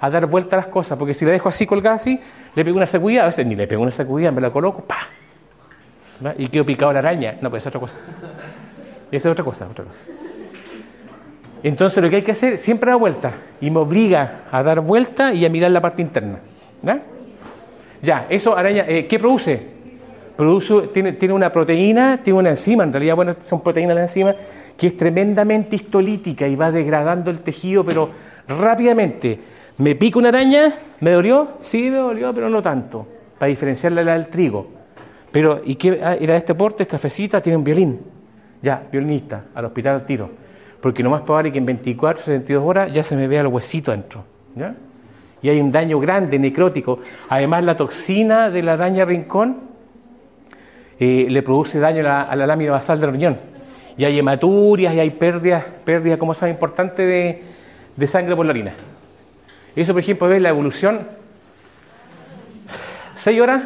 a dar vuelta a las cosas, porque si la dejo así colgada así, le pego una sacudida, a veces ni le pego una sacudida, me la coloco, ¡pa! Y quedo picado la araña. No, pues es otra cosa. Esa es otra cosa, otra cosa. Entonces lo que hay que hacer, siempre da vuelta. Y me obliga a dar vuelta y a mirar la parte interna. ¿verdad? Ya, eso araña, eh, ¿qué produce? produce tiene, tiene, una proteína, tiene una enzima, en realidad, bueno, son proteínas las enzimas, que es tremendamente histolítica y va degradando el tejido, pero rápidamente. ¿Me pica una araña? ¿Me dolió? Sí, me dolió, pero no tanto, para diferenciarla del trigo. Pero, ¿y qué ah, de este porte? Es cafecita, tiene un violín. Ya, violinista, al hospital al tiro. Porque no más probable que en 24, 72 horas ya se me vea el huesito dentro. ¿Ya? Y hay un daño grande, necrótico. Además, la toxina de la araña rincón eh, le produce daño a la, lámina basal del riñón. Y hay hematurias y hay pérdidas, pérdidas como sabe, importante de, de sangre por la orina. Eso, por ejemplo, es la evolución. 6 horas,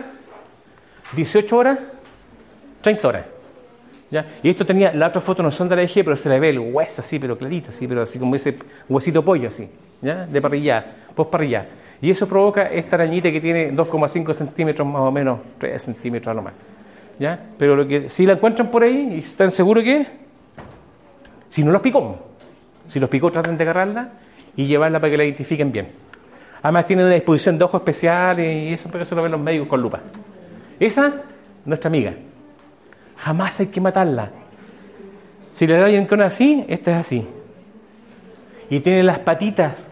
18 horas, 30 horas. Y esto tenía, la otra foto no son de la EG, pero se le ve el hueso así, pero clarito, así, pero así como ese huesito pollo, así, ¿ya? De parrilla, post parrilla. Y eso provoca esta arañita que tiene 2,5 centímetros más o menos, 3 centímetros a lo más. ¿Ya? Pero lo que, si la encuentran por ahí y están seguros que, si no los picó, si los picó, traten de agarrarla y llevarla para que la identifiquen bien. Además tiene una disposición de ojos especiales y eso porque eso lo ven los médicos con lupa. Esa, nuestra amiga. Jamás hay que matarla. Si le da con así, esta es así. Y tiene las patitas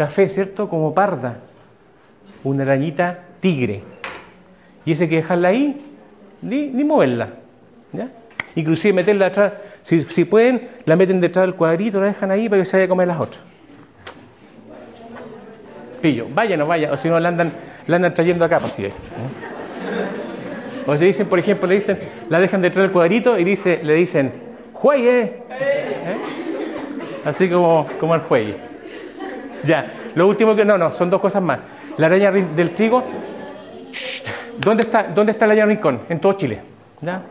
café, ¿cierto? Como parda. Una arañita tigre. Y ese que dejarla ahí, ni, ni moverla. ¿ya? Inclusive meterla atrás. Si, si, pueden, la meten detrás del cuadrito, la dejan ahí para que se vaya a comer las otras. Pillo, vaya no vaya, o si no la andan, la andan trayendo acá, pues, ¿eh? O se dicen, por ejemplo, le dicen, la dejan detrás del cuadrito y dice, le dicen, juegue. ¿Eh? Así como, como el juegue. Ya, lo último que no, no, son dos cosas más. La araña del trigo, ¿Dónde está, ¿Dónde está la araña rincón? En todo Chile. ¿ya?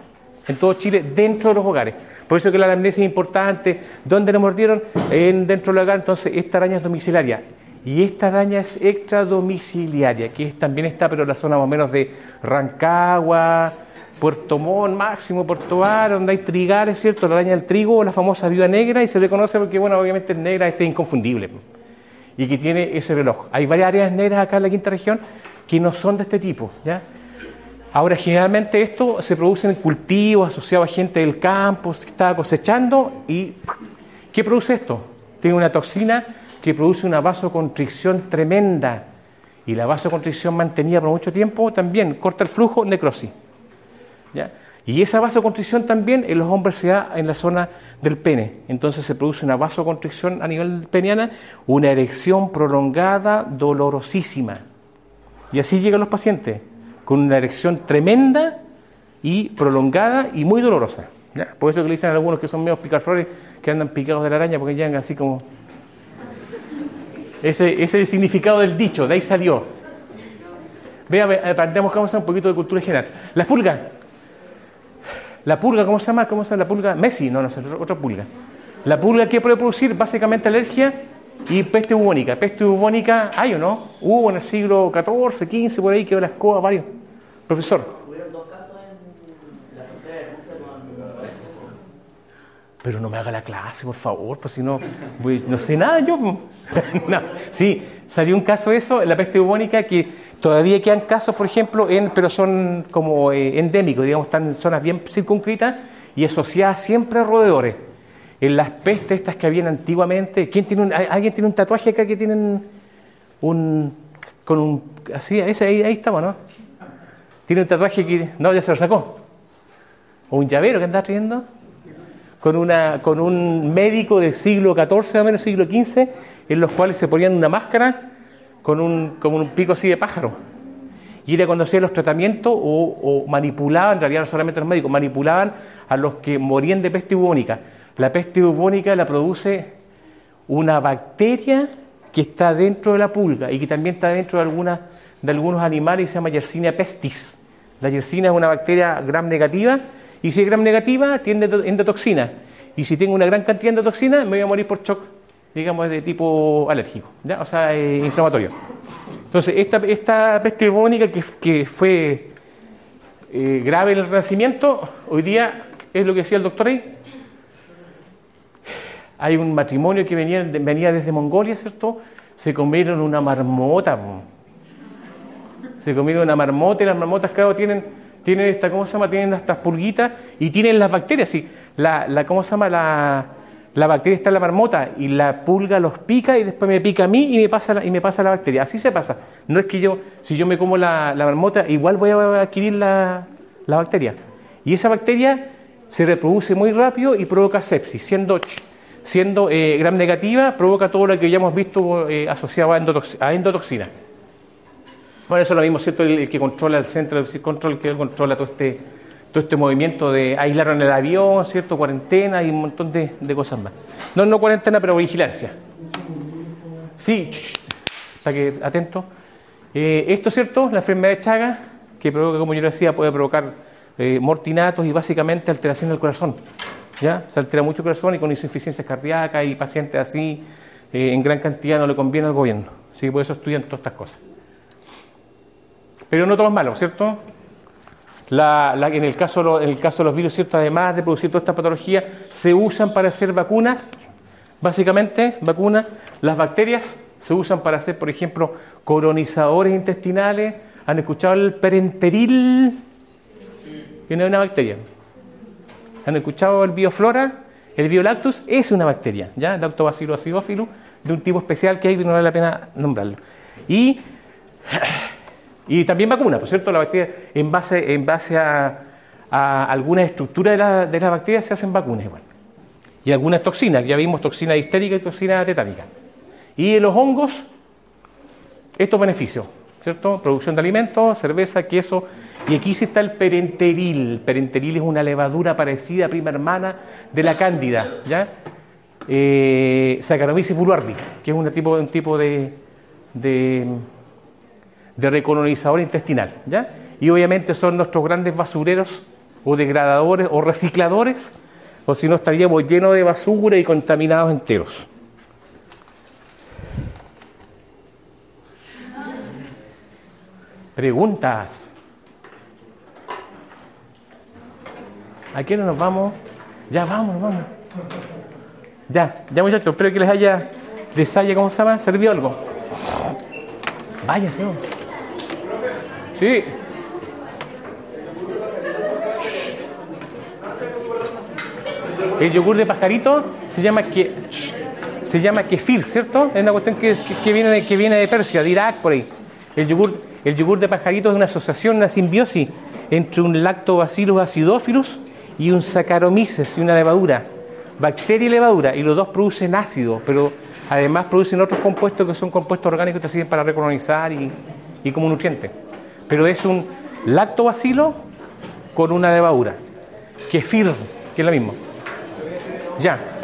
En todo Chile, dentro de los hogares. Por eso que la anamnesis es importante. ¿Dónde le mordieron? En, dentro del hogar. Entonces, esta araña es domiciliaria. Y esta araña es extradomiciliaria, que también está, pero en la zona más o menos de Rancagua, Puerto Montt, máximo, Puerto Bar, donde hay trigales, ¿cierto? La araña del trigo, la famosa viuda negra, y se le conoce porque, bueno, obviamente es negra, este es inconfundible. Y que tiene ese reloj. Hay varias áreas negras acá en la quinta región que no son de este tipo, ¿ya? Ahora, generalmente esto se produce en cultivos asociados a gente del campo que está cosechando y ¿qué produce esto? Tiene una toxina que produce una vasoconstricción tremenda y la vasoconstricción mantenida por mucho tiempo también corta el flujo, necrosis. Y esa vasoconstricción también en los hombres se da en la zona del pene. Entonces se produce una vasoconstricción a nivel peniana, una erección prolongada, dolorosísima. Y así llegan los pacientes, con una erección tremenda y prolongada y muy dolorosa. Por eso que le dicen a algunos que son medio picaflores que andan picados de la araña porque llegan así como... Ese, es el significado del dicho, de ahí salió. Vea, aprendemos cómo un poquito de cultura general. Las pulgas. La pulga, ¿cómo se llama? ¿Cómo se llama la pulga? Messi, no, no sé, otra pulga. La pulga que puede producir básicamente alergia y peste bubónica. Peste bubónica, ¿hay o no? Hubo en el siglo XIV, XV, por ahí, que la escoba, varios. Profesor. Pero no me haga la clase, por favor, pues si no, no sé nada yo. no, sí, salió un caso eso, la peste bubónica, que todavía quedan casos, por ejemplo, en, pero son como eh, endémicos, digamos, están en zonas bien circunscritas y asociadas siempre a roedores en las pestes estas que habían antiguamente. ¿Quién tiene ¿Alguien tiene un tatuaje acá que tienen un. con un. así, ese, ahí, ahí estamos, ¿no? Tiene un tatuaje que. no, ya se lo sacó. O un llavero que anda trayendo. Con, una, con un médico del siglo XIV, o menos siglo XV, en los cuales se ponían una máscara con un, como un pico así de pájaro. Y era cuando hacían los tratamientos o, o manipulaban, en realidad no solamente los médicos, manipulaban a los que morían de peste bubónica la peste bubónica la produce una bacteria que está dentro de la pulga y que también está dentro de, de algunos animales y se llama Yersinia pestis. La Yersinia es una bacteria gram negativa y si es gram negativa tiene endotoxina. Y si tengo una gran cantidad de endotoxina me voy a morir por shock, digamos, de tipo alérgico, o sea, eh, inflamatorio. Entonces, esta, esta peste bubónica que, fue eh, grave en el Renacimiento, hoy día es lo que decía el doctor ahí, hay un matrimonio que venía, venía desde Mongolia, ¿cierto? Se comieron una marmota. Se comieron una marmota y las marmotas, claro, tienen, tienen esta, ¿cómo se llama? Tienen estas pulguitas y tienen las bacterias, sí. La, la ¿Cómo se llama? La, la bacteria está en la marmota y la pulga los pica y después me pica a mí y me pasa la, y me pasa la bacteria. Así se pasa. No es que yo, si yo me como la, la marmota, igual voy a adquirir la, la, bacteria. Y esa bacteria se reproduce muy rápido y provoca sepsis, siendo siendo eh, gram negativa, provoca todo lo que ya hemos visto eh, asociado a, endotoxina. Bueno, eso es lo mismo, ¿cierto? El, que controla el centro de control, que controla todo este, todo este movimiento de aislar en el avión, ¿cierto? Cuarentena y un montón de, cosas más. No, no cuarentena, pero vigilancia. Sí, para que atento. Eh, esto, ¿cierto? La enfermedad de Chaga, que provoca, como yo decía, puede provocar eh, mortinatos y básicamente alteración del corazón. ¿ya? Se altera mucho el corazón y con insuficiencia cardíaca y pacientes así eh, en gran cantidad no le conviene al gobierno. ¿sí? Por eso estudian todas estas cosas. Pero no todo es malo, ¿cierto? en, el caso, en el caso de los virus, ¿cierto? además de producir toda esta patología, se usan para hacer vacunas, básicamente vacunas. Las bacterias se usan para hacer, por ejemplo, colonizadores intestinales. ¿Han escuchado el perenteril? No es una bacteria. ¿Han escuchado el bioflora? El biolactus es una bacteria, ¿ya? Lactobacillus acidófilo, de un tipo especial que hay, no vale la pena nombrarlo. Y, y también vacuna, por cierto, la bacteria, en base, en base a, a algunas estructuras de la, de la bacteria se hacen vacunas igual. Y algunas toxinas, ya vimos toxina histérica y toxina tetánica. Y en los hongos, estos beneficios, ¿cierto? Producción de alimentos, cerveza, queso, y aquí sí está el perenteril. Perenteril es una levadura parecida, prima hermana de la cándida, ¿ya? Eh, Saccharomyces boulardii, que es un tipo, un tipo de, recolonizador intestinal, ¿ya? y obviamente son nuestros grandes basureros o degradadores o recicladores, o si no estaríamos llenos de basura y contaminados enteros. Preguntas. ¿A qué no nos vamos? Ya vamos, vamos. Ya, ya muchachos, espero que les haya, les ¿cómo se llama? ¿Servido algo? Váyase. Sí. El yogur de pajarito se llama que se llama kefir, ¿cierto? Es una cuestión que, que, viene de, que viene de Persia, de Irak, por ahí. El yogur, el yogur de pajarito es una asociación, una simbiosis entre un lactobacillus acidophilus y un saccharomyces y una levadura, bacteria y levadura, y los dos producen ácido, pero además producen otros compuestos que son compuestos orgánicos que te sirven para recolonizar y, y como nutriente. Pero es un lactobacilo con una levadura, kefir, que es lo mismo. Ya.